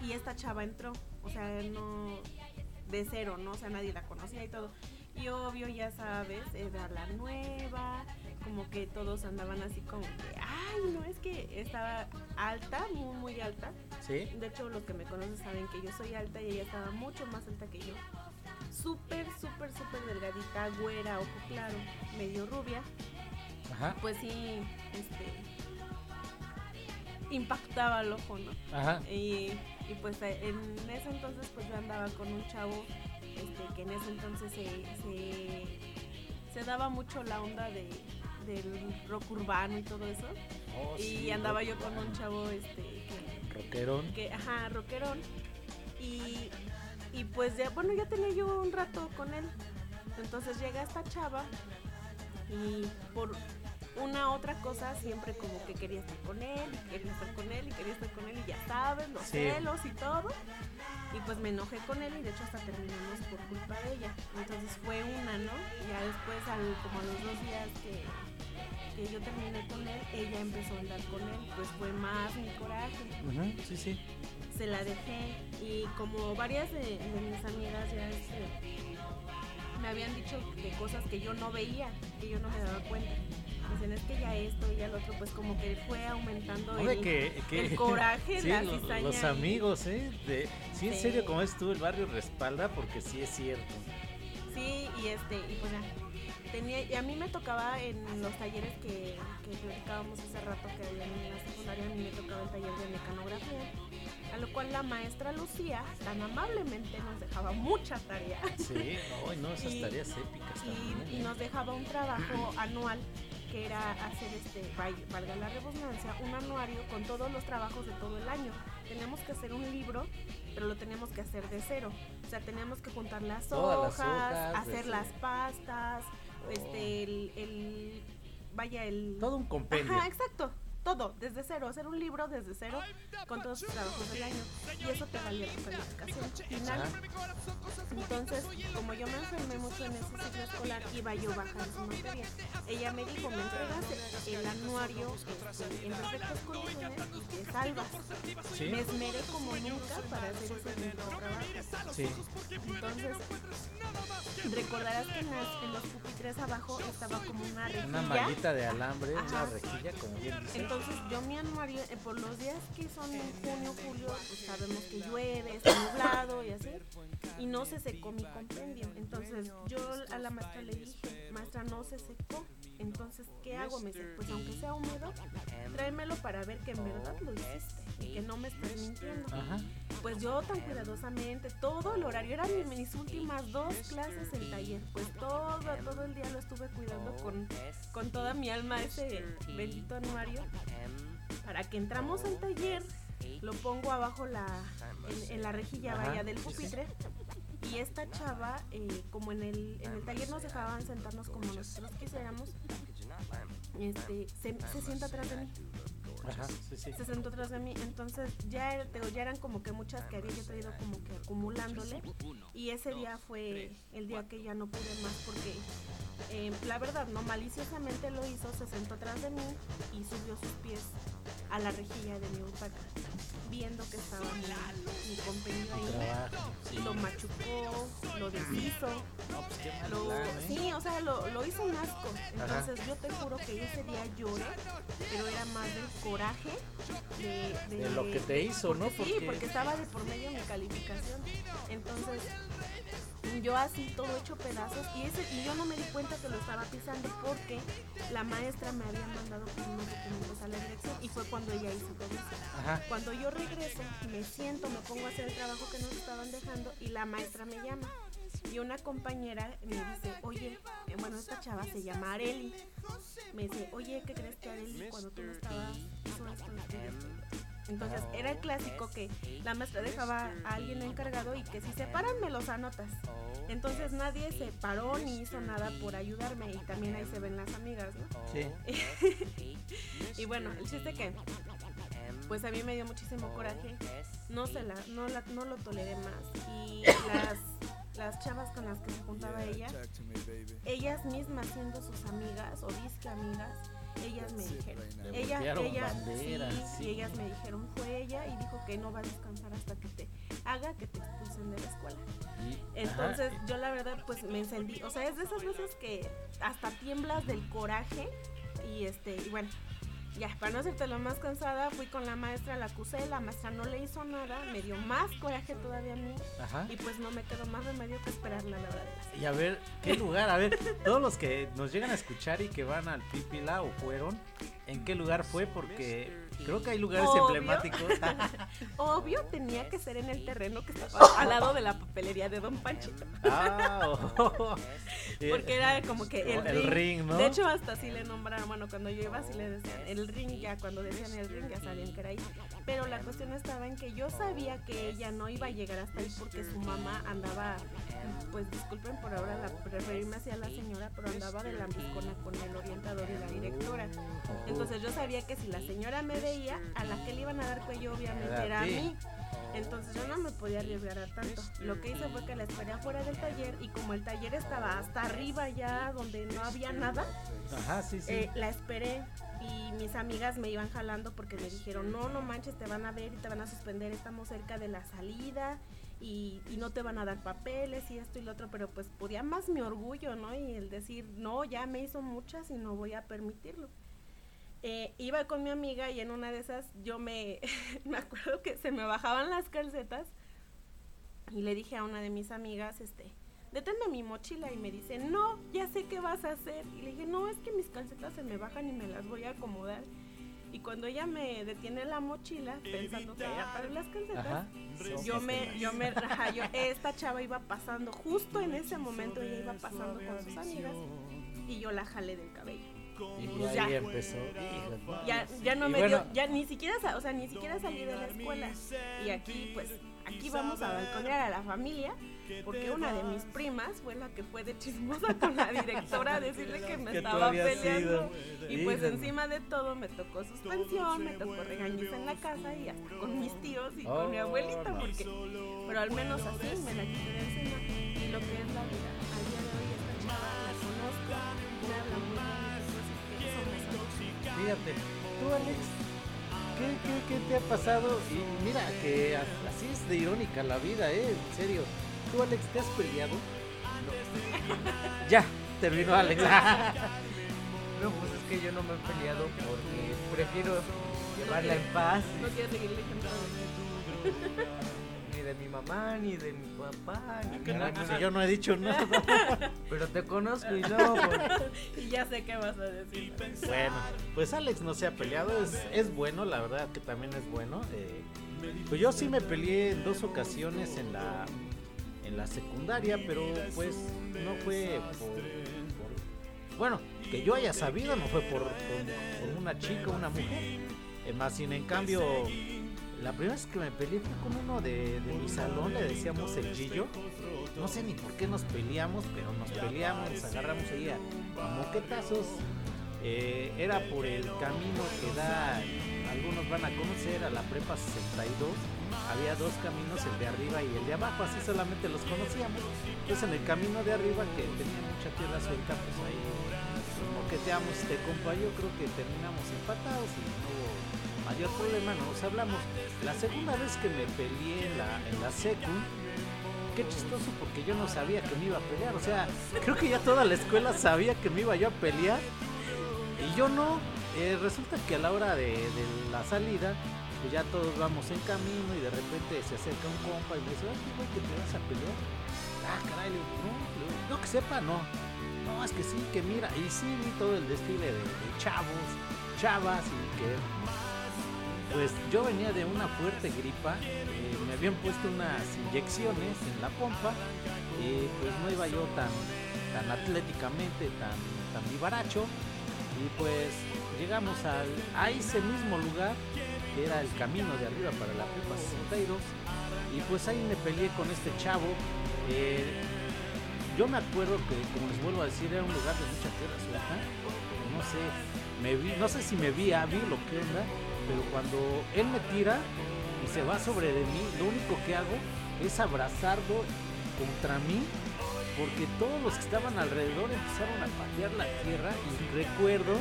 S3: y esta chava entró, o sea, no de cero, ¿no? O sea, nadie la conocía y todo. Y obvio, ya sabes, era la nueva, como que todos andaban así como que, ay, no, es que estaba alta, muy, muy alta.
S2: Sí.
S3: De hecho, los que me conocen saben que yo soy alta y ella estaba mucho más alta que yo. Súper, súper, súper delgadita, güera, ojo claro, medio rubia. Ajá. Pues sí, este, impactaba el ojo, ¿no?
S2: Ajá.
S3: Y, y pues en ese entonces pues yo andaba con un chavo este, que en ese entonces se, se daba mucho la onda de, del rock urbano y todo eso. Oh, y andaba yo con un chavo este
S2: que, rockerón.
S3: Que, ajá, rockerón. Y, y pues ya, bueno, ya tenía yo un rato con él. Entonces llega esta chava y por una otra cosa siempre como que quería estar con él, y quería estar con él y quería estar con él y ya sabes, los celos y todo. Y pues me enojé con él y de hecho hasta terminamos por culpa de ella. Entonces fue una, ¿no? Ya después, al, como a los dos días que, que yo terminé con él, ella empezó a andar con él, pues fue más mi coraje.
S2: sí, sí.
S3: Se la dejé y como varias de, mis amigas ya este, me habían dicho de cosas que yo no veía, que yo no me daba cuenta. Dicen, es que ya esto y ya lo otro, pues como que fue aumentando el, el, coraje,
S2: sí, la cizaña. Los, amigos, ¿eh? De, sí, en serio, como es tú, el barrio respalda, porque sí es cierto.
S3: Sí, y este, y pues ya, tenía, y a mí me tocaba en los talleres que, que platicábamos hace rato que había en la secundaria, a mí me tocaba el taller de mecanografía, a lo cual la maestra Lucía tan amablemente nos dejaba mucha tarea.
S2: Sí, no, no esas tareas épicas
S3: y, y, nos dejaba un trabajo anual que era hacer este, valga la redundancia, un anuario con todos los trabajos de todo el año. Tenemos que hacer un libro, pero lo tenemos que hacer de cero. O sea, teníamos que juntar las hojas, hacer las pastas, este, el, vaya, el...
S2: Todo un compendio.
S3: Ajá, exacto. Todo, desde cero, hacer un libro desde cero con todos tus trabajos del año. Y eso te valía tu calificación final. Entonces, como yo me enfermé mucho en ese ciclo escolar, iba yo bajar su materia. Ella me dijo, me entregas el anuario este, en perfectas condiciones y te salvas. Me esmeré como nunca para hacer ese mismo trabajo.
S2: Sí.
S3: Entonces, recordarás que en, en, los pupitres abajo estaba como una rejilla.
S2: Una mallita de alambre, una rejilla, como bien dice.
S3: Entonces, yo mi anuario, eh, por los días que son en junio, julio, pues sabemos que llueve, está nublado y así, y no se secó mi compendio. Entonces, yo a la maestra le dije, maestra, no se secó. Entonces, ¿qué hago? Me dice, pues aunque sea húmedo, tráemelo para ver que en verdad lo hiciste y que no me estés mintiendo.
S2: Ajá.
S3: Pues yo tan cuidadosamente, todo el horario, eran mis últimas dos clases en taller, pues todo, todo el día lo estuve cuidando con, con toda mi alma ese bendito anuario. Para que entramos al taller, lo pongo abajo la, en, en la rejilla vaya del pupitre y esta chava, eh, como en el, en el taller nos dejaban sentarnos como nosotros quisiéramos, este, se, se sienta atrás de mí.
S2: Ajá, sí, sí.
S3: Se sentó atrás de mí, entonces ya, ya eran como que muchas que había yo traído como que acumulándole y ese día fue el día que ya no pude más porque eh, la verdad no maliciosamente lo hizo, se sentó atrás de mí y subió sus pies a la rejilla de mi butaca viendo que estaba mi, mi compendio ahí lo machucó, lo deshizo,
S2: No, pues
S3: lo,
S2: plan, ¿eh?
S3: sí, o sea, lo, lo hizo un asco. Entonces yo te juro que ese día lloré, pero era más del coraje de,
S2: De lo que te hizo, ¿no?
S3: Sí, porque estaba de por medio mi calificación. Entonces yo así todo hecho pedazos y ese y yo no me di cuenta que lo estaba pisando porque la maestra me había mandado unos documentos a la dirección y fue cuando ella hizo todo eso.
S2: Ajá.
S3: Cuando yo regreso, me siento, me pongo a hacer el trabajo que nos estaban dejando y la maestra me llama. Y una compañera me dice, oye, eh, bueno, esta chava se llama Areli. Me dice, oye, ¿qué crees que Areli cuando tú no estabas hizo esto, esto y esto"? Entonces era el clásico que la maestra dejaba a alguien encargado y que si se paran me los anotas. Entonces nadie se paró ni hizo nada por ayudarme y también ahí se ven las amigas, ¿no?
S2: Sí.
S3: Y bueno, el chiste que pues a mí me dio muchísimo coraje. No se la, no la, no lo toleré más. Y las, las chavas con las que se juntaba ella, ellas mismas siendo sus amigas o disque amigas, ellas me dijeron.
S2: Le
S3: Ella,
S2: voltearon
S3: ella,
S2: bandera,
S3: sí,
S2: sí.
S3: y ellas me dijeron, fue ella y dijo que no va a descansar hasta que te haga que te expulsen de la escuela.
S2: Y-
S3: Entonces
S2: ajá.
S3: yo la verdad pues me encendí, o sea, es de esas veces que hasta tiemblas del coraje y este, y bueno, ya, para no hacerte lo más cansada, fui con la maestra, la acusé, la maestra no le hizo nada, me dio más coraje todavía a mí
S2: Ajá.
S3: y pues no me quedó más remedio que esperarla la verdad.
S2: Y a ver, ¿qué lugar? A ver, todos los que nos llegan a escuchar y que van al Pipila o fueron, ¿en qué lugar fue? Porque creo que hay lugares
S3: Obvio.
S2: emblemáticos.
S3: Obvio tenía que ser en el terreno que estaba al lado de la papelería de Don Panchito.
S2: ah, oh.
S3: Porque era como que el,
S2: El
S3: ring,
S2: ring, ¿no?
S3: De hecho, hasta así le nombraron, bueno, cuando yo iba, así le decían el ring, ya cuando decían el ring, ya sabían que era ahí. Pero la cuestión estaba en que yo sabía que ella no iba a llegar hasta ahí porque su mamá andaba, pues disculpen por ahora la, referirme hacia la señora, pero andaba de lambiscona con el orientador y la directora. Entonces yo sabía que si la señora me a la que le iban a dar cuello obviamente
S2: Era a
S3: era a
S2: ti.
S3: mí. Entonces yo no me podía arriesgar a tanto. Lo que hice fue que la esperé afuera del taller y como el taller estaba hasta arriba ya donde no había nada,
S2: Ajá, sí, sí.
S3: eh, la esperé y mis amigas me iban jalando porque me dijeron, no, no manches, te van a ver y te van a suspender, estamos cerca de la salida y, y no te van a dar papeles y esto y lo otro, pero pues podía más mi orgullo, ¿no? Y el decir, no, ya me hizo muchas y no voy a permitirlo. Eh, iba con mi amiga y en una de esas yo me, me acuerdo que se me bajaban las calcetas y le dije a una de mis amigas, este, deténme mi mochila y me dice, no, ya sé qué vas a hacer. Y le dije, no, es que mis calcetas se me bajan y me las voy a acomodar. Y cuando ella me detiene la mochila, pensando que era para las calcetas,
S2: Ajá.
S3: yo me, yo me, ajá, yo, esta chava iba pasando, justo en ese momento ella iba pasando con sus amigas y yo la jalé del cabello.
S2: Y pues ahí empezó.
S3: Ya, ya no me dio, ya ni siquiera, o sea, ni siquiera salí de la escuela. Y aquí, pues, aquí vamos a balconear a la familia, porque una de mis primas fue la que fue de chismosa con la directora a decirle que me estaba peleando. Y pues encima de todo me tocó suspensión, me tocó regañiza en la casa y hasta con mis tíos y con mi abuelita, oh, porque, pero al menos así me la quité encima. Y lo que es la vida,
S2: Fíjate, tú Alex, ¿Qué, qué, te ha pasado? Y mira, que así es de irónica la vida, ¿eh? En serio. ¿Tú, Alex, te has peleado? No. ya, terminó Alex.
S4: no, pues es que yo no me he peleado porque prefiero llevarla en paz.
S3: No quiero seguir el ejemplo
S4: de mi mamá, ni de mi papá, ni
S2: de nada. Si yo no he dicho nada.
S4: Pero te conozco y no.
S3: y ya sé qué vas a decir.
S2: Bueno, pues Alex no se ha peleado, es, es bueno, la verdad que también es bueno. Eh, pues yo sí me peleé en dos ocasiones en la en la secundaria, pero pues no fue por, bueno, que yo haya sabido, no fue por, por, una chica una mujer. más sin en cambio la primera vez que me peleé fue con uno de, mi salón, le decíamos el Gillo. No sé ni por qué nos peleamos, pero nos peleamos, nos agarramos ahí a, moquetazos. Eh, era por el camino que da, algunos van a conocer, a la prepa 62. Había dos caminos, el de arriba y el de abajo, así solamente los conocíamos. Entonces en el camino de arriba, que tenía mucha tierra suelta, pues ahí moqueteamos este compa. Yo creo que terminamos empatados y mayor problema, nos hablamos. La segunda vez que me peleé en la, en secu, qué chistoso porque yo no sabía que me iba a pelear. O sea, creo que ya toda la escuela sabía que me iba yo a pelear. Y yo no. Eh, resulta que a la hora de, la salida, pues ya todos vamos en camino y de repente se acerca un compa y me dice, ay, que te vas a pelear. Ah, caray, no, no que sepa, no. No, es que sí, que mira, y sí vi todo el desfile de, de chavos, chavas y que pues yo venía de una fuerte gripa, eh, me habían puesto unas inyecciones en la pompa y pues no iba yo tan, tan atléticamente, tan, tan vivaracho y pues llegamos al, a ese mismo lugar que era el camino de arriba para la prepa 62 y pues ahí me peleé con este chavo. Eh, yo me acuerdo que, como les vuelvo a decir, era un lugar de mucha tierra suelta. No sé, me vi, no sé si me vi, vi lo que onda, pero cuando él me tira y se va sobre de mí, lo único que hago es abrazarlo contra mí, porque todos los que estaban alrededor empezaron a patear la tierra y recuerdo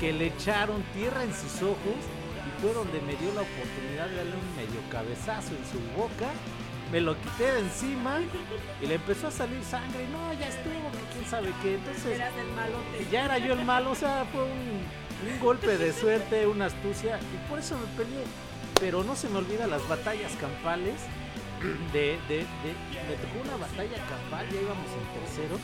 S2: que le echaron tierra en sus ojos y fue donde me dio la oportunidad de darle un medio cabezazo en su boca. Me lo quité de encima y le empezó a salir sangre. No, ya estuvo, quién sabe qué. Entonces, ya era yo el malo, o sea, fue un un golpe de suerte, una astucia, y por eso me peleé. Pero no se me olvida las batallas campales. De, de, de, me tocó una batalla campal, ya íbamos en tercero,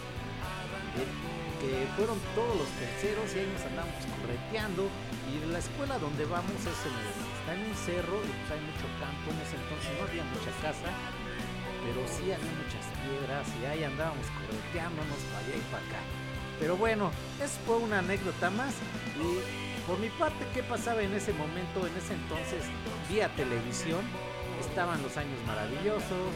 S2: que fueron todos los terceros y ahí nos andamos correteando. Y la escuela donde vamos es en, está en un cerro y pues hay mucho campo. En ese entonces no había mucha casa, pero sí había muchas piedras y ahí andábamos correteándonos para allá y para acá. Pero bueno, eso fue una anécdota más. Y por mi parte, ¿qué pasaba en ese momento, en ese entonces, vía televisión? Estaban los años maravillosos,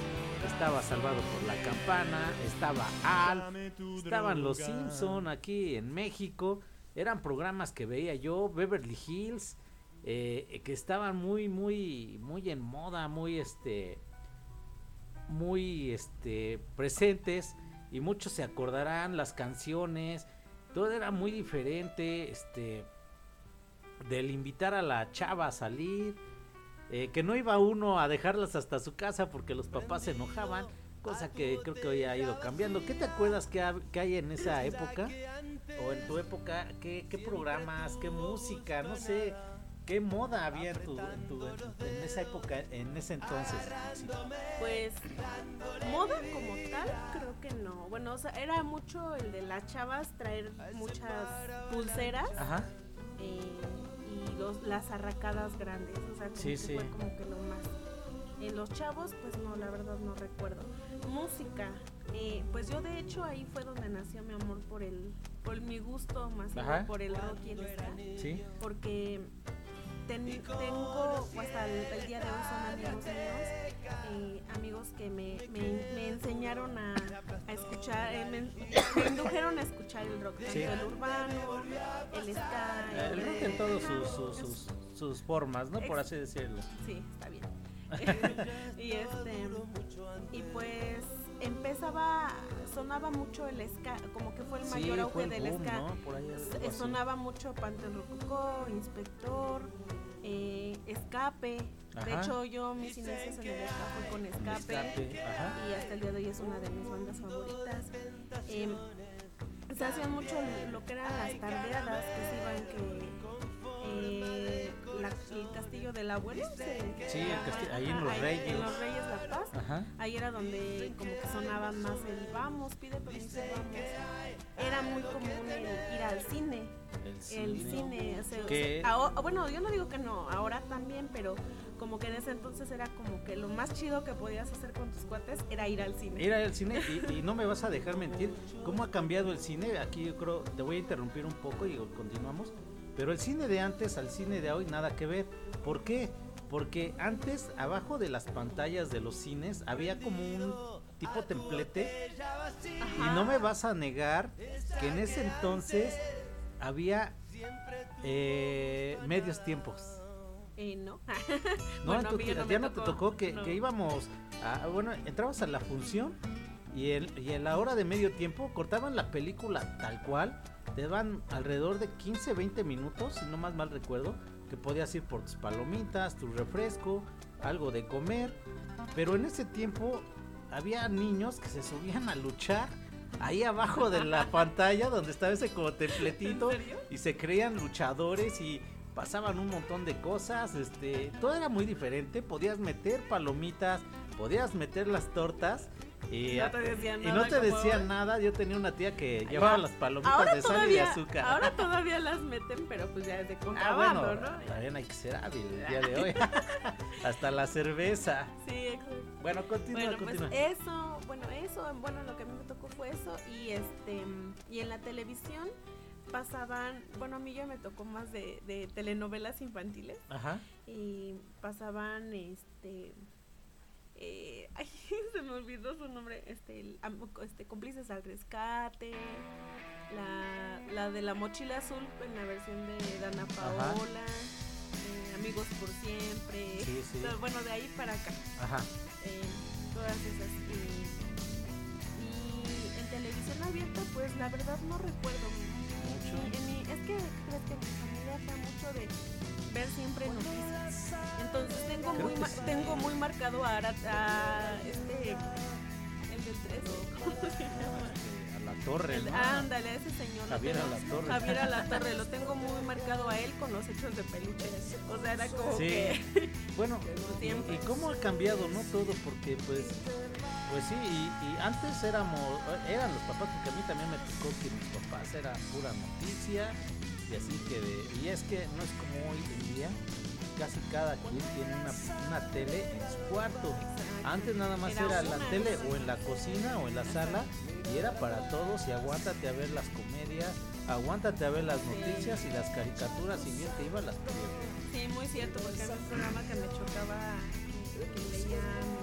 S2: estaba Salvado por la Campana, estaba Al, estaban los Simpson aquí en México. Eran programas que veía yo, Beverly Hills, eh, que estaban muy, muy, muy en moda, muy, este, muy, este, presentes y muchos se acordarán las canciones, todo era muy diferente, este, del invitar a la chava a salir, eh, que no iba uno a dejarlas hasta su casa porque los papás se enojaban, cosa que creo que hoy ha ido cambiando. ¿Qué te acuerdas que, hay en esa época? O en tu época, ¿qué, qué programas, qué música, no sé, ¿Qué moda había en, tu, en, esa época, en ese entonces?
S3: Pues moda como tal, creo que no. Bueno, o sea, era mucho el de las chavas traer muchas pulseras eh, y los, las arracadas grandes. O sea, como que fue como que lo más. En los chavos, pues no, la verdad no recuerdo. Música, Eh, pues yo de hecho ahí fue donde nació mi amor por el, por mi gusto más por el rock y el ska.
S2: Sí.
S3: Porque tengo, hasta el, día de hoy son amigos míos, eh, amigos que me, me, enseñaron a, a escuchar, eh, me, indujeron a escuchar el rock, tanto el urbano, el ska.
S2: El, rock en todas sus, sus, sus, formas, ¿no? Por así decirlo.
S3: Sí, está bien. y este y pues empezaba sonaba mucho el ska como que fue el mayor auge del ska. sonaba mucho Panteón Rococó Inspector eh, Escape. De hecho yo mis inicios en el ska fue con Escape, y hasta el día de hoy es una de mis bandas favoritas. Eh, se hacían mucho lo que eran las tardeadas que se iban que eh, el castillo del abuelo.
S2: sí, el castillo, ahí en Los Reyes.
S3: En Los Reyes La Paz. Ahí era donde como que sonaban más el vamos, pide permiso, vamos. Era muy común ir al cine. El cine. bueno, yo no digo que no, ahora también, pero como que en ese entonces era como que lo más chido que podías hacer con tus cuates era ir al cine.
S2: Ir al cine y, no me vas a dejar mentir, ¿cómo ha cambiado el cine? Aquí yo creo, te voy a interrumpir un poco y continuamos. Pero el cine de antes al cine de hoy nada que ver. ¿Por qué? Porque antes abajo de las pantallas de los cines había como un tipo templete y no me vas a negar que en ese entonces había eh, medios tiempos.
S3: Eh, no.
S2: no, ya no te tocó que, íbamos, a, bueno, entrabas a la función y, el, y en la hora de medio tiempo cortaban la película tal cual te van alrededor de 15, 20 minutos, si no más mal recuerdo, que podías ir por tus palomitas, tu refresco, algo de comer. Pero en ese tiempo había niños que se subían a luchar ahí abajo de la pantalla donde estaba ese como templetito y se creían luchadores y pasaban un montón de cosas, este, todo era muy diferente, podías meter palomitas, podías meter las tortas y no te decían nada. Y no te decían nada. Yo tenía una tía que llevaba las palomitas de sal y de azúcar.
S3: Ahora todavía las meten, pero pues ya es de ah, contrabando, ah,
S2: ¿no? También hay que ser hábil el día de hoy. Hasta la cerveza.
S3: Sí, exacto.
S2: Bueno, continúa,
S3: bueno,
S2: continúa.
S3: Pues eso, bueno, eso, bueno, lo que a mí me tocó fue eso. Y este, y en la televisión pasaban, bueno, a mí ya me tocó más de, de telenovelas infantiles.
S2: Ajá.
S3: Y pasaban, este eh, ay, se me olvidó su nombre, este, el, este cómplices al rescate, la, la de la mochila azul en la versión de Dana Paola, eh, amigos por siempre, bueno de ahí para acá,
S2: Ajá.
S3: Eh, todas esas. y en televisión abierta, pues la verdad no recuerdo mucho. es que crees que mi familia fue mucho de ver siempre noticias. Entonces tengo muy tengo muy marcado a, a este el del 13, ¿cómo se llama?
S2: A la torre, ¿no?
S3: Ándale, ese señor.
S2: Javier a la torre.
S3: Javier a la torre, lo tengo muy marcado a él con los hechos de peluche. O sea, era como sí. que
S2: Bueno, y, y, cómo ha cambiado, ¿no? Todo porque pues pues sí, y, y, antes éramos, eran los papás, porque a mí también me tocó que mis papás era pura noticia, y así que de, y es que no es como hoy en día, casi cada quien tiene una, una tele en su cuarto. Antes nada más era, la tele o en la cocina o en la sala y era para todos y aguántate a ver las comedias, aguántate a ver las noticias y las caricaturas y bien te iba las
S3: películas. Sí, muy cierto, porque era un programa que me chocaba que leían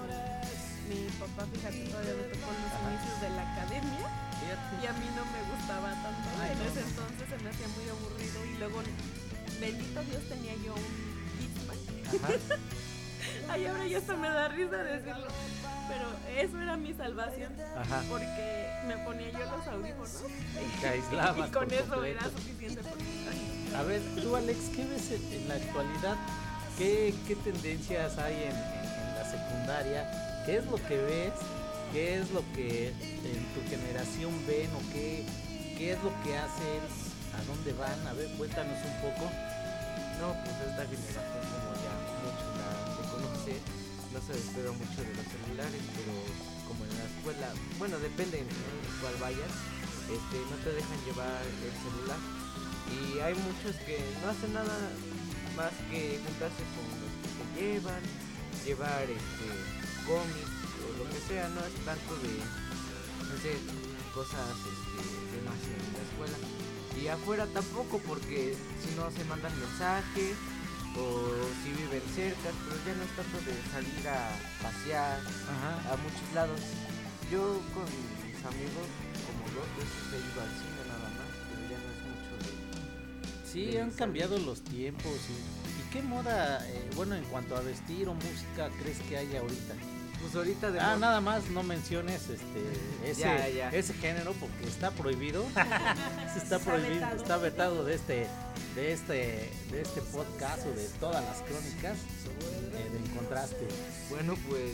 S3: mi papá, fíjate, todavía me tocó los inicios de la academia y a mí no me gustaba tanto. en ese entonces se me hacía muy aburrido y luego, bendito Dios, tenía yo un Discman. Ay, ahora ya hasta me da risa decirlo. Pero eso era mi salvación. Porque me ponía yo los audífonos.
S2: Y,
S3: con eso era suficiente.
S2: A ver, tú Alex, ¿qué ves en, la actualidad? ¿Qué, ¿Qué, tendencias hay en, en la secundaria? ¿Qué es lo que ves? ¿Qué es lo que en tu generación ven o qué, qué es lo que hacen? ¿A dónde van? A ver, cuéntanos un poco.
S4: No, pues esta generación como ya muchos la conoce, no se despega mucho de los celulares, pero como en la escuela, bueno, depende en cuál vayas, este, no te dejan llevar el celular. Y hay muchos que no hacen nada más que juntarse con los que llevan, llevar este cómics, lo que sea, no es tanto de, hacer cosas este, en la escuela. Y afuera tampoco, porque si no se mandan mensajes o si viven cerca, pero ya no es tanto de salir a pasear a muchos lados. Yo con mis amigos, como dos veces he ido al cine nada más, pero ya no es mucho de...
S2: Sí, han cambiado los tiempos. ¿Y, ¿y qué moda, eh, bueno, en cuanto a vestir o música, crees que hay ahorita?
S4: Pues ahorita de
S2: Ah, nada más no menciones este ese, ese género porque está prohibido. está prohibido, está vetado de este de este de este podcast o de todas las crónicas eh, del contraste.
S4: Bueno, pues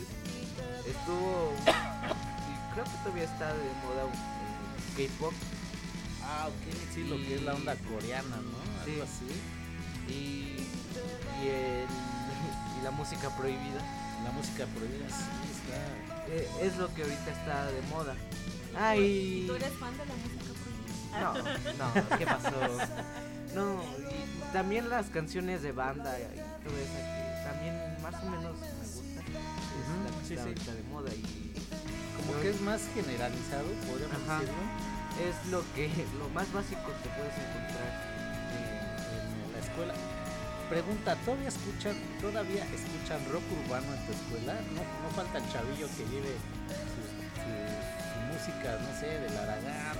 S4: estuvo creo que todavía está de moda el K-pop.
S2: Ah, ok, sí, lo que es la onda coreana, ¿no?
S4: Sí. así. Y, y, el, y la música prohibida.
S2: La música prohibida sí está.
S4: Eh, es lo que ahorita está de moda.
S3: Ay. ¿Y tú eres fan de la música prohibida?
S4: No, no, ¿qué pasó? No, y también las canciones de banda y todo eso que también más o menos me gustan. Es la que está de moda y
S2: como que es más generalizado, podríamos decirlo.
S4: Es lo que lo más básico que puedes encontrar
S2: en la escuela Pregunta, ¿todavía escuchan, todavía escuchan rock urbano en tu escuela? ¿No, no falta el chavillo que lleve su, música, no sé, del Aragán,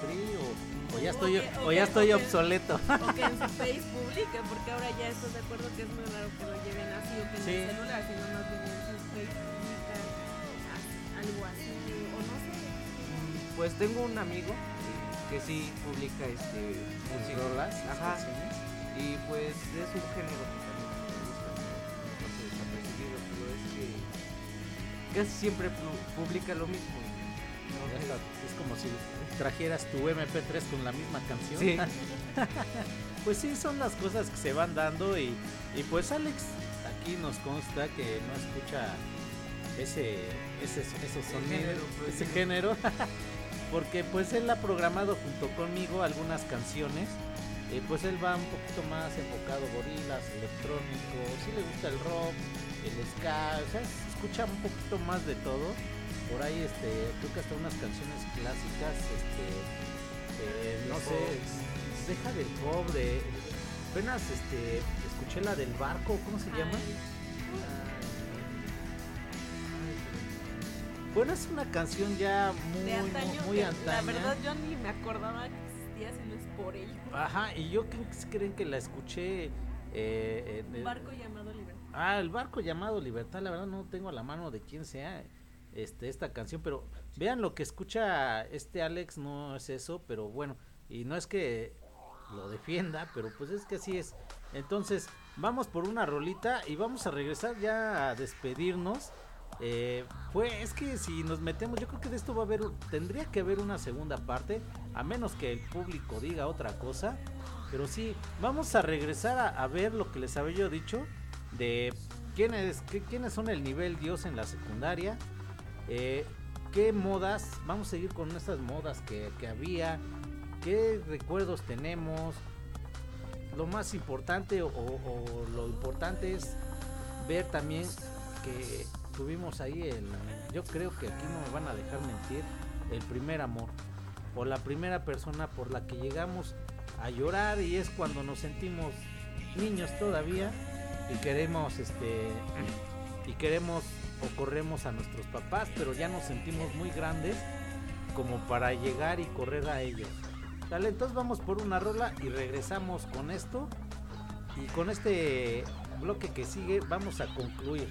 S2: Free o, o ya estoy, o, ya estoy obsoleto?
S3: O que en su face publique, porque ahora ya estoy de acuerdo que es muy raro que lo lleven así o que en el celular, sino más bien en su face publican algo así, o no sé.
S4: Pues tengo un amigo que sí publica este
S2: música.
S4: Ajá. Y pues es un género que también me gusta, no pasa desapercibido, pero es que casi siempre publica lo mismo.
S2: Es como si trajeras tu MP3 con la misma canción.
S4: Sí.
S2: pues sí, son las cosas que se van dando y, y pues Alex aquí nos consta que no escucha ese, ese esos sonidos, pues, ese género, porque pues él ha programado junto conmigo algunas canciones eh, pues él va un poquito más enfocado gorilas, electrónico, si le gusta el rock, el ska, o sea, escucha un poquito más de todo. Por ahí este, creo que hasta unas canciones clásicas, este, eh, no sé, deja del pobre. Apenas este, escuché la del barco, ¿cómo se llama? Bueno, es una canción ya muy, muy, antaña.
S3: La verdad yo ni me acordaba por ello.
S2: Ajá, y yo creen que la escuché.
S3: Eh, el barco llamado Libertad.
S2: Ah, el barco llamado Libertad, la verdad no tengo a la mano de quién sea este esta canción, pero vean lo que escucha este Alex, no es eso, pero bueno, y no es que lo defienda, pero pues es que así es. Entonces, vamos por una rolita y vamos a regresar ya a despedirnos. Eh, pues es que si nos metemos, yo creo que de esto va a haber, tendría que haber una segunda parte, a menos que el público diga otra cosa. Pero sí, vamos a regresar a, ver lo que les había yo dicho de quiénes, quiénes son el nivel Dios en la secundaria, eh, qué modas, vamos a seguir con estas modas que, había, qué recuerdos tenemos. Lo más importante o lo importante es ver también que tuvimos ahí el, yo creo que aquí no me van a dejar mentir, el primer amor o la primera persona por la que llegamos a llorar y es cuando nos sentimos niños todavía y queremos este y queremos o corremos a nuestros papás, pero ya nos sentimos muy grandes como para llegar y correr a ellos. Dale, entonces vamos por una rola y regresamos con esto. Y con este bloque que sigue vamos a concluir.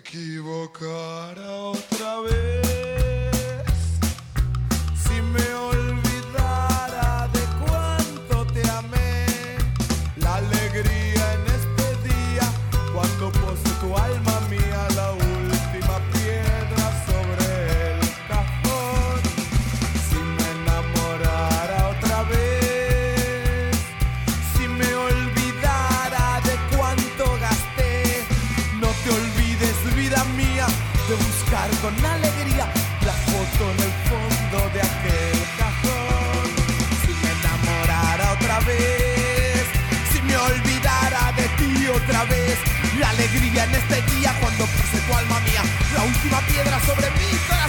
S5: equivocara otra vez. Otra vez, la alegría en este día cuando puse tu alma mía, la última piedra sobre mi.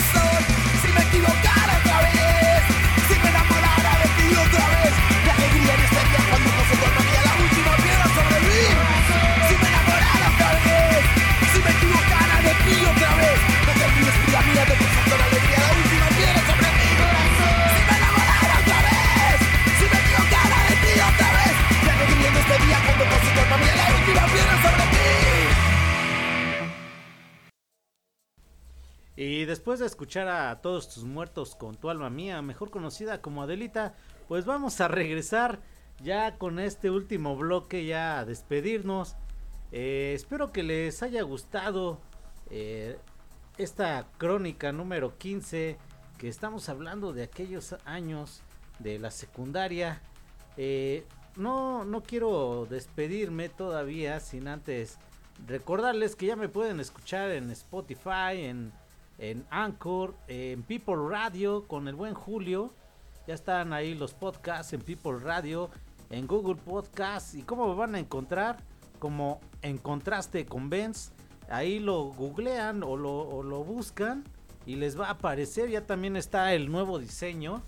S2: Después de escuchar a todos tus muertos con tu alma mía, mejor conocida como Adelita, pues vamos a regresar ya con este último bloque, ya a despedirnos. Eh, espero que les haya gustado eh, esta crónica número 15, que estamos hablando de aquellos años de la secundaria. Eh, no, no quiero despedirme todavía sin antes recordarles que ya me pueden escuchar en Spotify, en, en Anchor, en People Radio con el buen Julio. Ya están ahí los podcasts en People Radio, en Google Podcasts. ¿Y cómo van a encontrar? Como en contraste con Benz. Ahí lo googlean o lo, lo buscan y les va a aparecer. Ya también está el nuevo diseño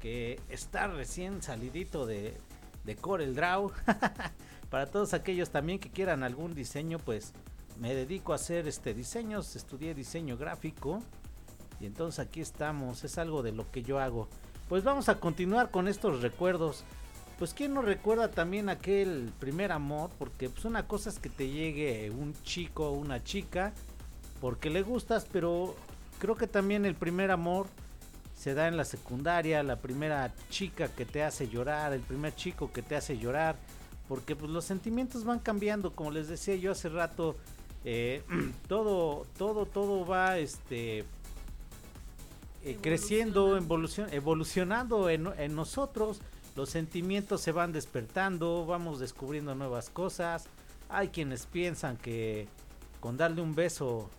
S2: que está recién salidito de, de Corel Draw. Para todos aquellos también que quieran algún diseño, pues me dedico a hacer este diseños, estudié diseño gráfico y entonces aquí estamos, es algo de lo que yo hago. Pues vamos a continuar con estos recuerdos. Pues quién no recuerda también aquel primer amor, porque pues una cosa es que te llegue un chico o una chica porque le gustas, pero creo que también el primer amor se da en la secundaria, la primera chica que te hace llorar, el primer chico que te hace llorar, porque pues los sentimientos van cambiando, como les decía yo hace rato, eh, todo, todo, todo va este eh, creciendo, evolucion, evolucionando en, en nosotros, los sentimientos se van despertando, vamos descubriendo nuevas cosas, hay quienes piensan que con darle un beso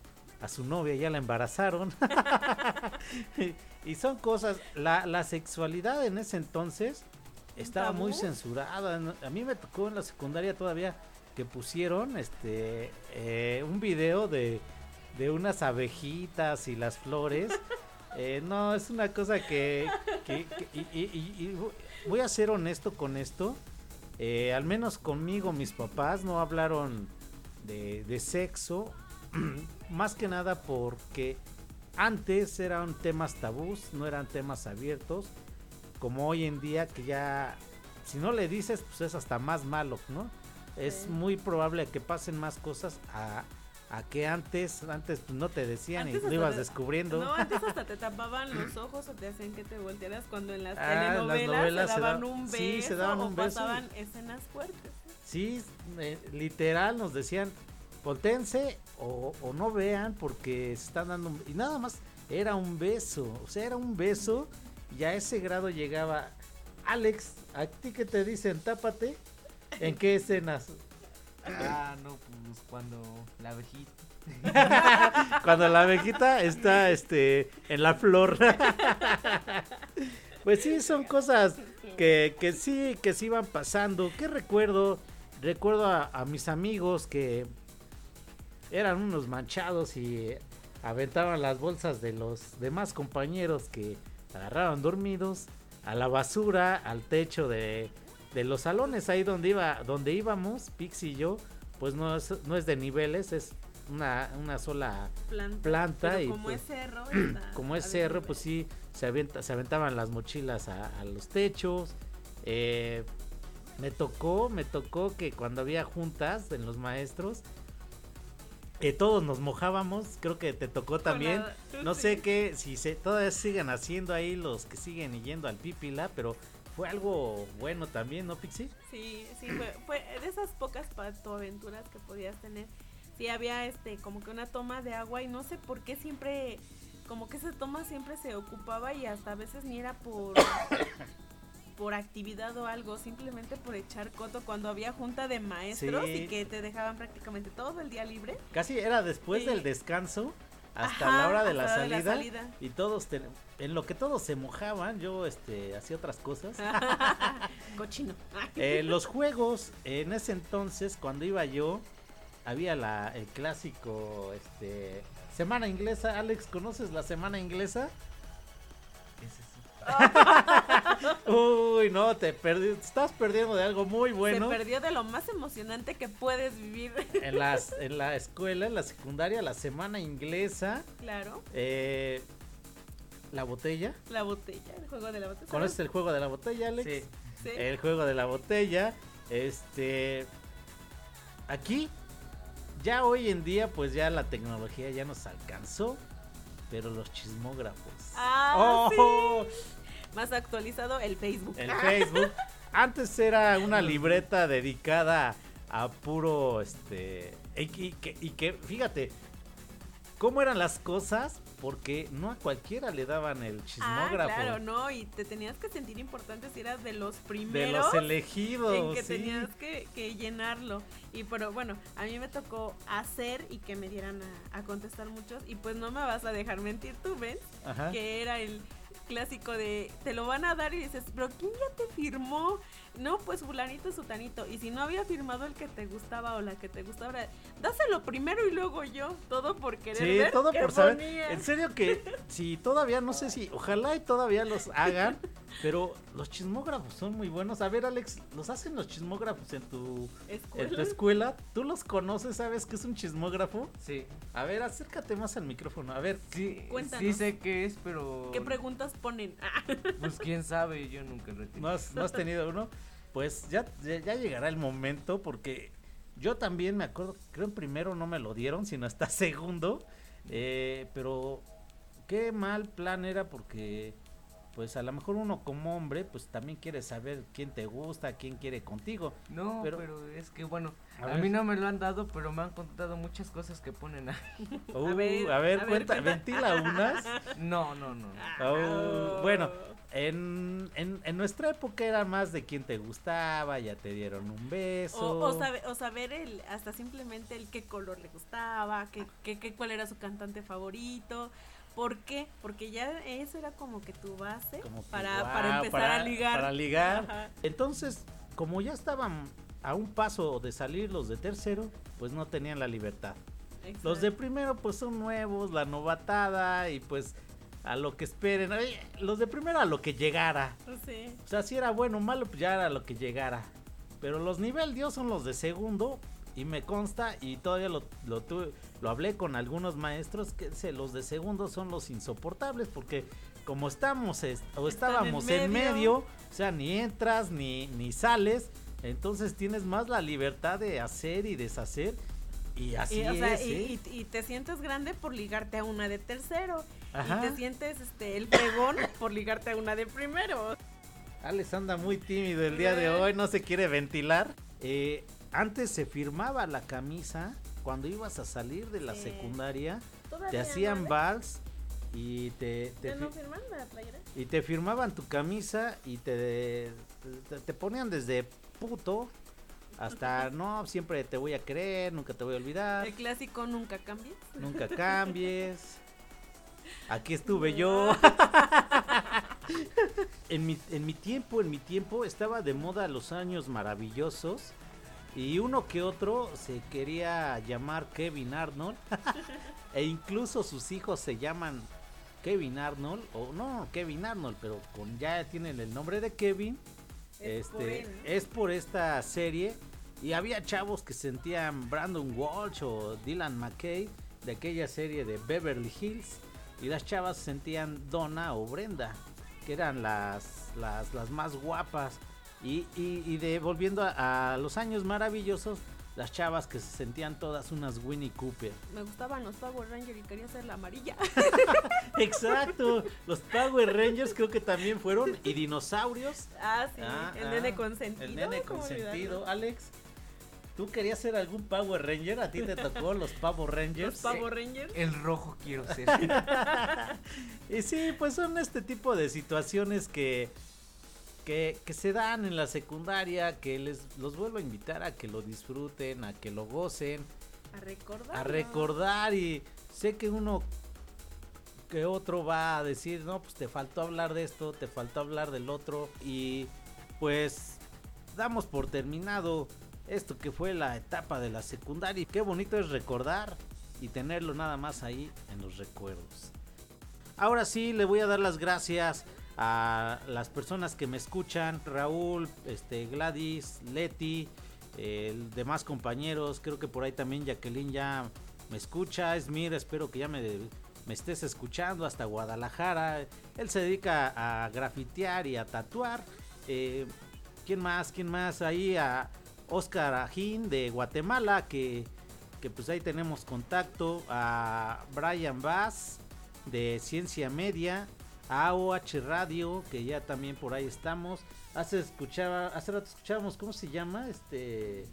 S2: a su novia ya la embarazaron. y son cosas, la, la, sexualidad en ese entonces estaba muy censurada. A mí me tocó en la secundaria todavía que pusieron este eh, un video de, de unas abejitas y las flores. Eh, no, es una cosa que... que, que y, y, y, voy a ser honesto con esto. Eh, al menos conmigo mis papás no hablaron de, de sexo. más que nada porque antes eran temas tabús, no eran temas abiertos. Como hoy en día que ya... Si no le dices, pues es hasta más malo, ¿no? Es muy probable que pasen más cosas a, a que antes, antes no te decían
S3: Antes
S2: y lo ibas
S3: te-
S2: descubriendo.
S3: No, antes hasta te tapaban los ojos o te hacían que te voltearas cuando en las
S2: Ah, en las
S3: telenovelas
S2: novelas
S3: se
S2: se
S3: daban
S2: da-
S3: un beso
S2: sí, se daban
S3: o
S2: un beso.
S3: pasaban escenas fuertes.
S2: Sí, eh, literal nos decían, voltense o, o no vean porque se están dando... un-". Y nada más era un beso, o sea, era un beso y a ese grado llegaba... Alex, ¿a ti que te dicen tápate? ¿En qué escenas?
S4: Ah, no, pues cuando la abejita.
S2: Cuando la abejita está este en la flor. pues sí, son cosas que, que sí, que sí van pasando. ¿Qué recuerdo? Recuerdo a, a mis amigos que eran unos manchados y aventaban las bolsas de los demás compañeros que agarraban dormidos a la basura, al techo de, de los salones ahí donde iba, donde íbamos, Pix y yo, pues no es, no es de niveles, es una, una sola
S3: Planta.
S2: planta
S3: Pero
S2: y
S3: como
S2: pues,
S3: es cerro.
S2: como es cerro, pues sí, se, avienta, se aventaban las mochilas a, a los techos. eh, me tocó, me tocó que cuando había juntas en los maestros, que todos nos mojábamos, creo que te tocó también. No sé qué, si se todavía siguen haciendo ahí los que siguen yendo al Pipila, pero fue algo bueno también, ¿no, Pixie?
S3: Sí, sí, fue, fue de esas pocas aventuras que podías tener. Sí, había este, como que una toma de agua y no sé por qué siempre, como que esa toma siempre se ocupaba y hasta a veces ni era por por actividad o algo, simplemente por echar coto cuando había junta de maestros y que te dejaban prácticamente todo el día libre.
S2: Casi era después del descanso hasta la hora de la, salida, y todos en lo que todos se mojaban yo este hacía otras cosas
S3: cochino
S2: eh, los juegos en ese entonces cuando iba yo había la el clásico este semana inglesa Alex conoces la semana inglesa Uy, no, te perdí, estás perdiendo de algo muy bueno.
S3: Se perdió de lo más emocionante que puedes vivir.
S2: En, las, en la escuela, en la secundaria, la semana inglesa.
S3: Claro.
S2: Eh, la botella.
S3: La botella, el juego de la botella.
S2: ¿Conoces el juego de la botella, Alex? Sí. sí. El juego de la botella. Este. Aquí, ya hoy en día, pues ya la tecnología ya nos alcanzó. Pero los chismógrafos.
S3: Ah, oh, más actualizado el Facebook.
S2: El Facebook. Antes era una libreta dedicada a puro, este, y que, y que, fíjate, cómo eran las cosas, porque no a cualquiera le daban el chismógrafo. Ah,
S3: claro, no, y te tenías que sentir importante si eras de los primeros.
S2: De los elegidos.
S3: En que tenías que, llenarlo. Y pero bueno, a mí me tocó hacer y que me dieran a, contestar muchos. Y pues no me vas a dejar mentir tú, ¿ves? Que era el clásico de te lo van a dar y dices, pero ¿quién ya te firmó? No, pues fulanito, sutanito. Y si no había firmado el que te gustaba o la que te gustaba, dáselo primero y luego yo. Todo por querer
S2: sí, todo por saber. En serio que si todavía, no sé si, ojalá y todavía los hagan, pero los chismógrafos son muy buenos. A ver, Alex, ¿los hacen los chismógrafos en tu, ¿Escuela? En tu escuela? ¿Tú los conoces? ¿Sabes qué es un chismógrafo?
S4: Sí.
S2: A ver, acércate más al micrófono. A ver.
S4: Sí, sí sé qué es, pero...
S3: ¿Qué preguntas ponen?
S4: pues quién sabe, yo nunca lo he
S2: tenido. ¿No has, tenido uno? Pues ya, ya llegará el momento porque yo también me acuerdo, creo en primero no me lo dieron, sino hasta segundo. Eh, pero qué mal plan era porque pues a lo mejor uno como hombre, pues también quiere saber quién te gusta, quién quiere contigo.
S4: No, pero, es que bueno, a, mí no me lo han dado, pero me han contado muchas cosas que ponen ahí.
S2: Uh, a ver, a ver, cuenta, ventila unas.
S4: No, no, no.
S2: Uh, bueno, en, en, en, nuestra época era más de quién te gustaba, ya te dieron un beso.
S3: O, o, saber el, hasta simplemente el qué color le gustaba, qué, qué, qué, cuál era su cantante favorito. ¿Por qué? Porque ya eso era como que tu base para, para, empezar a ligar.
S2: Para ligar. Entonces, como ya estaban a un paso de salir los de tercero, pues no tenían la libertad. Los de primero pues son nuevos, la novatada y pues a lo que esperen. Los de primero a lo que llegara.
S3: Sí.
S2: O sea, si era bueno o malo, pues ya era lo que llegara. Pero los nivel Dios son los de segundo y me consta y todavía lo, lo, lo hablé con algunos maestros que los de segundo son los insoportables porque como estamos o estábamos en medio. o sea, ni entras ni, ni sales, entonces tienes más la libertad de hacer y deshacer. Y así es.
S3: ¿eh? y, te sientes grande por ligarte a una de tercero. Y te sientes este el pregón por ligarte a una de primero.
S2: Alex anda muy tímido el día de hoy, no se quiere ventilar. Eh, antes se firmaba la camisa cuando ibas a salir de la secundaria. Te hacían vals y te, y te firmaban tu camisa y te, te, ponían desde puto hasta no siempre te voy a creer nunca te voy a olvidar.
S3: El clásico nunca cambies
S2: nunca cambies aquí estuve yo. En mi, en mi tiempo en mi tiempo estaba de moda los años maravillosos y uno que otro se quería llamar Kevin Arnold. e incluso sus hijos se llaman Kevin Arnold. O no, Kevin Arnold, pero con ya tienen el nombre de Kevin. Es este por es por esta serie. Y había chavos que sentían Brandon Walsh o Dylan McKay de aquella serie de Beverly Hills. Y las chavas sentían Donna o Brenda, que eran las, las, las más guapas. Y, y, de volviendo a, los años maravillosos, las chavas que se sentían todas unas Winnie Cooper.
S3: Me gustaban los Power Rangers y quería ser la amarilla.
S2: Exacto, los Power Rangers creo que también fueron y dinosaurios.
S3: Ah, sí, ah, el nene ah, consentido.
S2: El nene consentido, Alex. ¿Tú querías ser algún Power Ranger? ¿A ti te tocó los Power Rangers?
S3: ¿Los Power Rangers?
S4: El rojo quiero ser.
S2: y sí, pues son este tipo de situaciones que, que, que, se dan en la secundaria, que les los vuelvo a invitar a que lo disfruten, a que lo gocen.
S3: A recordar.
S2: A recordar y sé que uno que otro va a decir, no, pues te faltó hablar de esto, te faltó hablar del otro y pues damos por terminado esto que fue la etapa de la secundaria. Y qué bonito es recordar y tenerlo nada más ahí en los recuerdos. Ahora sí, le voy a dar las gracias a las personas que me escuchan, Raúl, este, Gladys, Leti, demás compañeros, creo que por ahí también Jacqueline ya me escucha, Esmir, espero que ya me, me estés escuchando hasta Guadalajara, él se dedica a grafitear y a tatuar, eh, ¿quién más? ¿quién más? Ahí a, Oscar Ajín de Guatemala, que, pues ahí tenemos contacto, a Brian Bass de Ciencia Media, AOH Radio, que ya también por ahí estamos. Hace escuchaba, hace rato escuchábamos, ¿cómo se llama? Este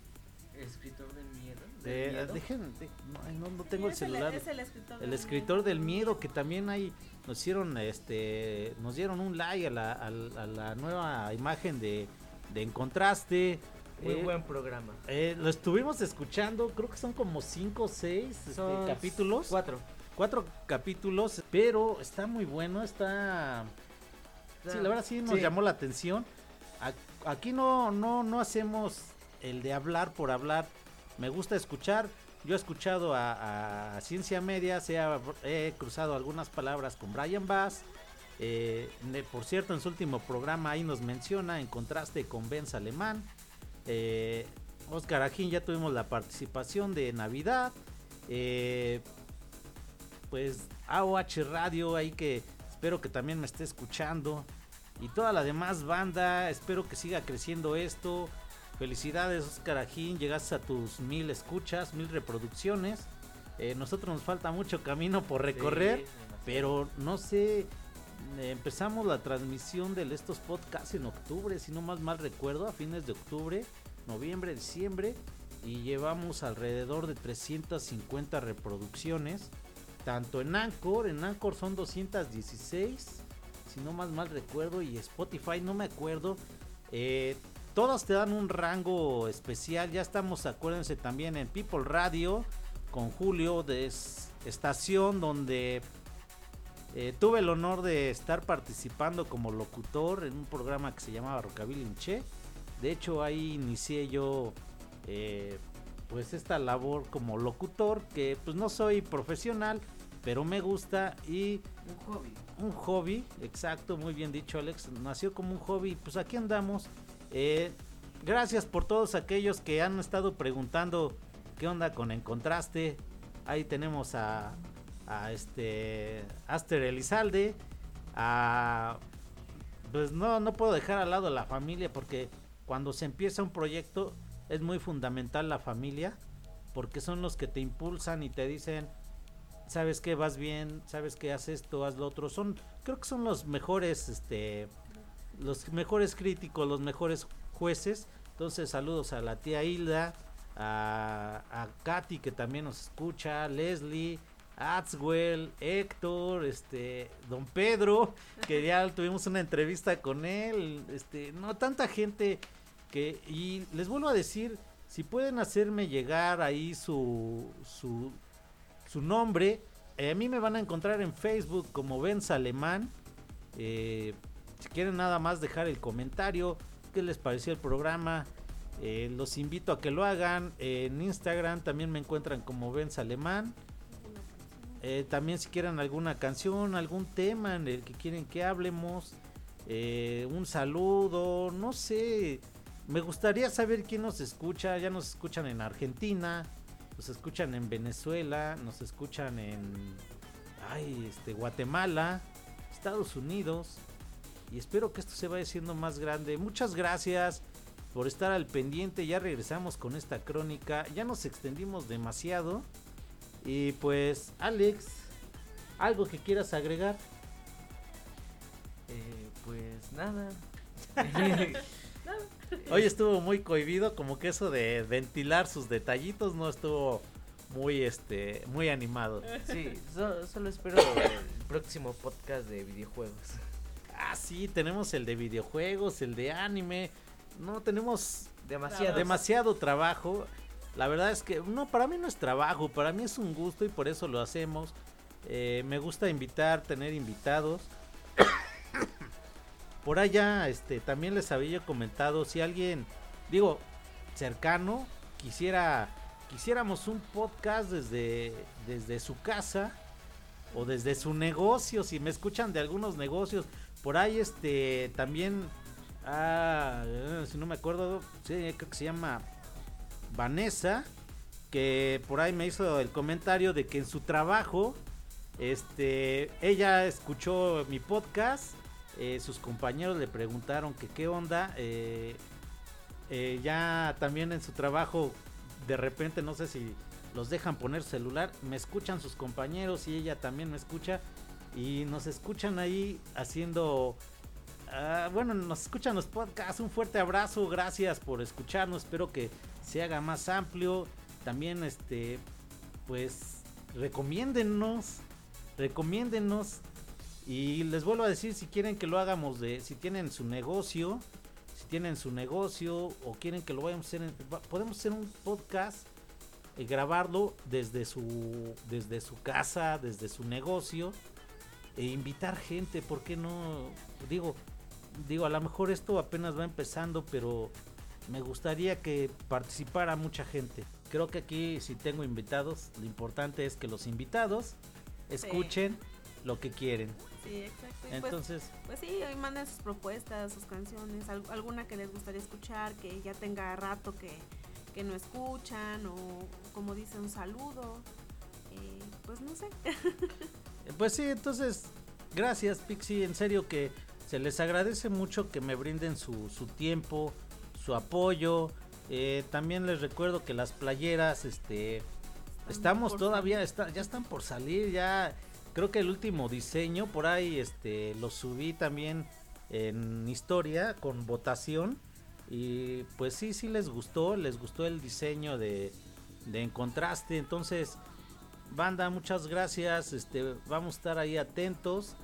S4: escritor del miedo.
S2: Dejen, no, tengo el celular.
S3: el escritor,
S2: el escritor del miedo que también ahí nos hicieron, este, nos dieron un like a la, a la nueva imagen de, de Encontraste.
S4: Muy eh, buen programa.
S2: Eh, lo estuvimos escuchando, creo que son como 5 o 6 capítulos.
S4: Cuatro.
S2: Cuatro capítulos, pero está muy bueno, está... Sí, la verdad sí nos llamó la atención. Aquí no, no, no hacemos el de hablar por hablar. Me gusta escuchar. Yo he escuchado a, Ciencia Media, se he cruzado algunas palabras con Brian Bass. Eh, por cierto, en su último programa ahí nos menciona en contraste con Benz Alemán. Eh, Oscar Ajín ya tuvimos la participación de Navidad. Eh, pues AOH Radio ahí que espero que también me esté escuchando. Y toda la demás banda, espero que siga creciendo esto. Felicidades Oscar Ajín, llegaste a tus mil escuchas, mil reproducciones. Eh, nosotros nos falta mucho camino por recorrer, pero no sé, empezamos la transmisión de estos podcasts en octubre, si no más mal recuerdo, a fines de octubre, noviembre, diciembre, y llevamos alrededor de 350 reproducciones, tanto en Anchor, en Anchor son 216, si no más mal recuerdo, y Spotify no me acuerdo. Eh, todas te dan un rango especial, ya estamos, acuérdense también en People Radio con Julio de estación donde eh, tuve el honor de estar participando como locutor en un programa que se llamaba Rockabilly Che. De hecho, ahí inicié yo eh, pues esta labor como locutor, que pues no soy profesional, pero me gusta y...
S4: Un hobby.
S2: Un hobby, exacto, muy bien dicho Alex. Nació como un hobby, pues aquí andamos. Eh, gracias por todos aquellos que han estado preguntando qué onda con Encontraste. Ahí tenemos a, a este Aster Elizalde, a pues no no puedo dejar al lado la familia porque cuando se empieza un proyecto es muy fundamental la familia porque son los que te impulsan y te dicen sabes que vas bien, sabes que haces esto, haz lo otro. Son creo que son los mejores este los mejores críticos, los mejores jueces. Entonces, saludos a la tía Hilda, a, a Katy que también nos escucha, Leslie, Atswell, Héctor, este, Don Pedro, que ya tuvimos una entrevista con él, este, no tanta gente que y les vuelvo a decir, si pueden hacerme llegar ahí su su, su nombre, eh, a mí me van a encontrar en Facebook como Benz Alemán. Eh, si quieren nada más dejar el comentario, qué les pareció el programa, eh, los invito a que lo hagan. En Instagram también me encuentran como Benz Alemán. También si quieren alguna canción, algún tema en el que quieren que hablemos, un saludo, no sé. Me gustaría saber quién nos escucha. Ya nos escuchan en Argentina, nos escuchan en Venezuela, nos escuchan en ay, este, Guatemala, Estados Unidos. Y espero que esto se vaya siendo más grande. Muchas gracias. por estar al pendiente. Ya regresamos con esta crónica. Ya nos extendimos demasiado. Y pues, Alex, ¿algo que quieras agregar?
S4: Eh, pues nada.
S2: Hoy estuvo muy cohibido, como que eso de ventilar sus detallitos no estuvo muy este muy animado.
S4: Sí, solo espero el próximo podcast de videojuegos.
S2: Ah, sí, tenemos el de videojuegos, el de anime. No tenemos
S4: demasiado
S2: demasiado trabajo. La verdad es que no para mí no es trabajo, para mí es un gusto y por eso lo hacemos. Eh, me gusta invitar, tener invitados. Por allá, este, también les había comentado si alguien, digo, cercano, quisiera, quisiéramos un podcast desde, desde su casa o desde su negocio, si me escuchan de algunos negocios, por ahí, este, también, ah, si no me acuerdo, sí, creo que se llama Vanessa, que por ahí me hizo el comentario de que en su trabajo, este, ella escuchó mi podcast eh, sus compañeros le preguntaron que qué onda. Eh, eh, ya también en su trabajo, de repente, no sé si los dejan poner celular. Me escuchan sus compañeros y ella también me escucha. Y nos escuchan ahí haciendo... Ah, bueno, nos escuchan los podcasts. Un fuerte abrazo. Gracias por escucharnos. Espero que se haga más amplio. También, este, pues, recomiéndennos. Recomiéndennos y les vuelvo a decir, si quieren que lo hagamos de, si tienen su negocio, si tienen su negocio o quieren que lo vayamos a hacer, podemos hacer un podcast y grabarlo desde su, desde su casa, desde su negocio e invitar gente, ¿por qué no? Digo, digo, a lo mejor esto apenas va empezando, pero me gustaría que participara mucha gente. Creo que aquí si tengo invitados, lo importante es que los invitados escuchen lo que quieren.
S3: Sí, exacto. Pues,
S2: Entonces.
S3: Pues, sí, hoy manden sus propuestas, sus canciones, alguna que les gustaría escuchar, que ya tenga rato que, que no escuchan, o como dice, un saludo. Eh, pues no sé.
S2: pues sí, entonces, gracias Pixie, en serio que se les agradece mucho que me brinden su, su tiempo, su apoyo. Eh, también les recuerdo que las playeras, este, estamos todavía, está, ya están por salir, ya creo que el último diseño por ahí este lo subí también en historia con votación y pues sí sí les gustó les gustó el diseño de, de en contraste. Entonces banda muchas gracias este vamos a estar ahí atentos.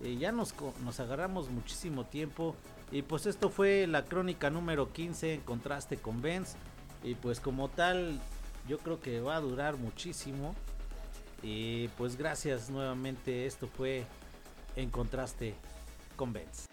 S2: Eh, ya nos, nos agarramos muchísimo tiempo. Y pues esto fue la crónica número 15 en contraste con Benz. Y pues como tal yo creo que va a durar muchísimo y pues gracias nuevamente, esto fue En Contraste con Benz.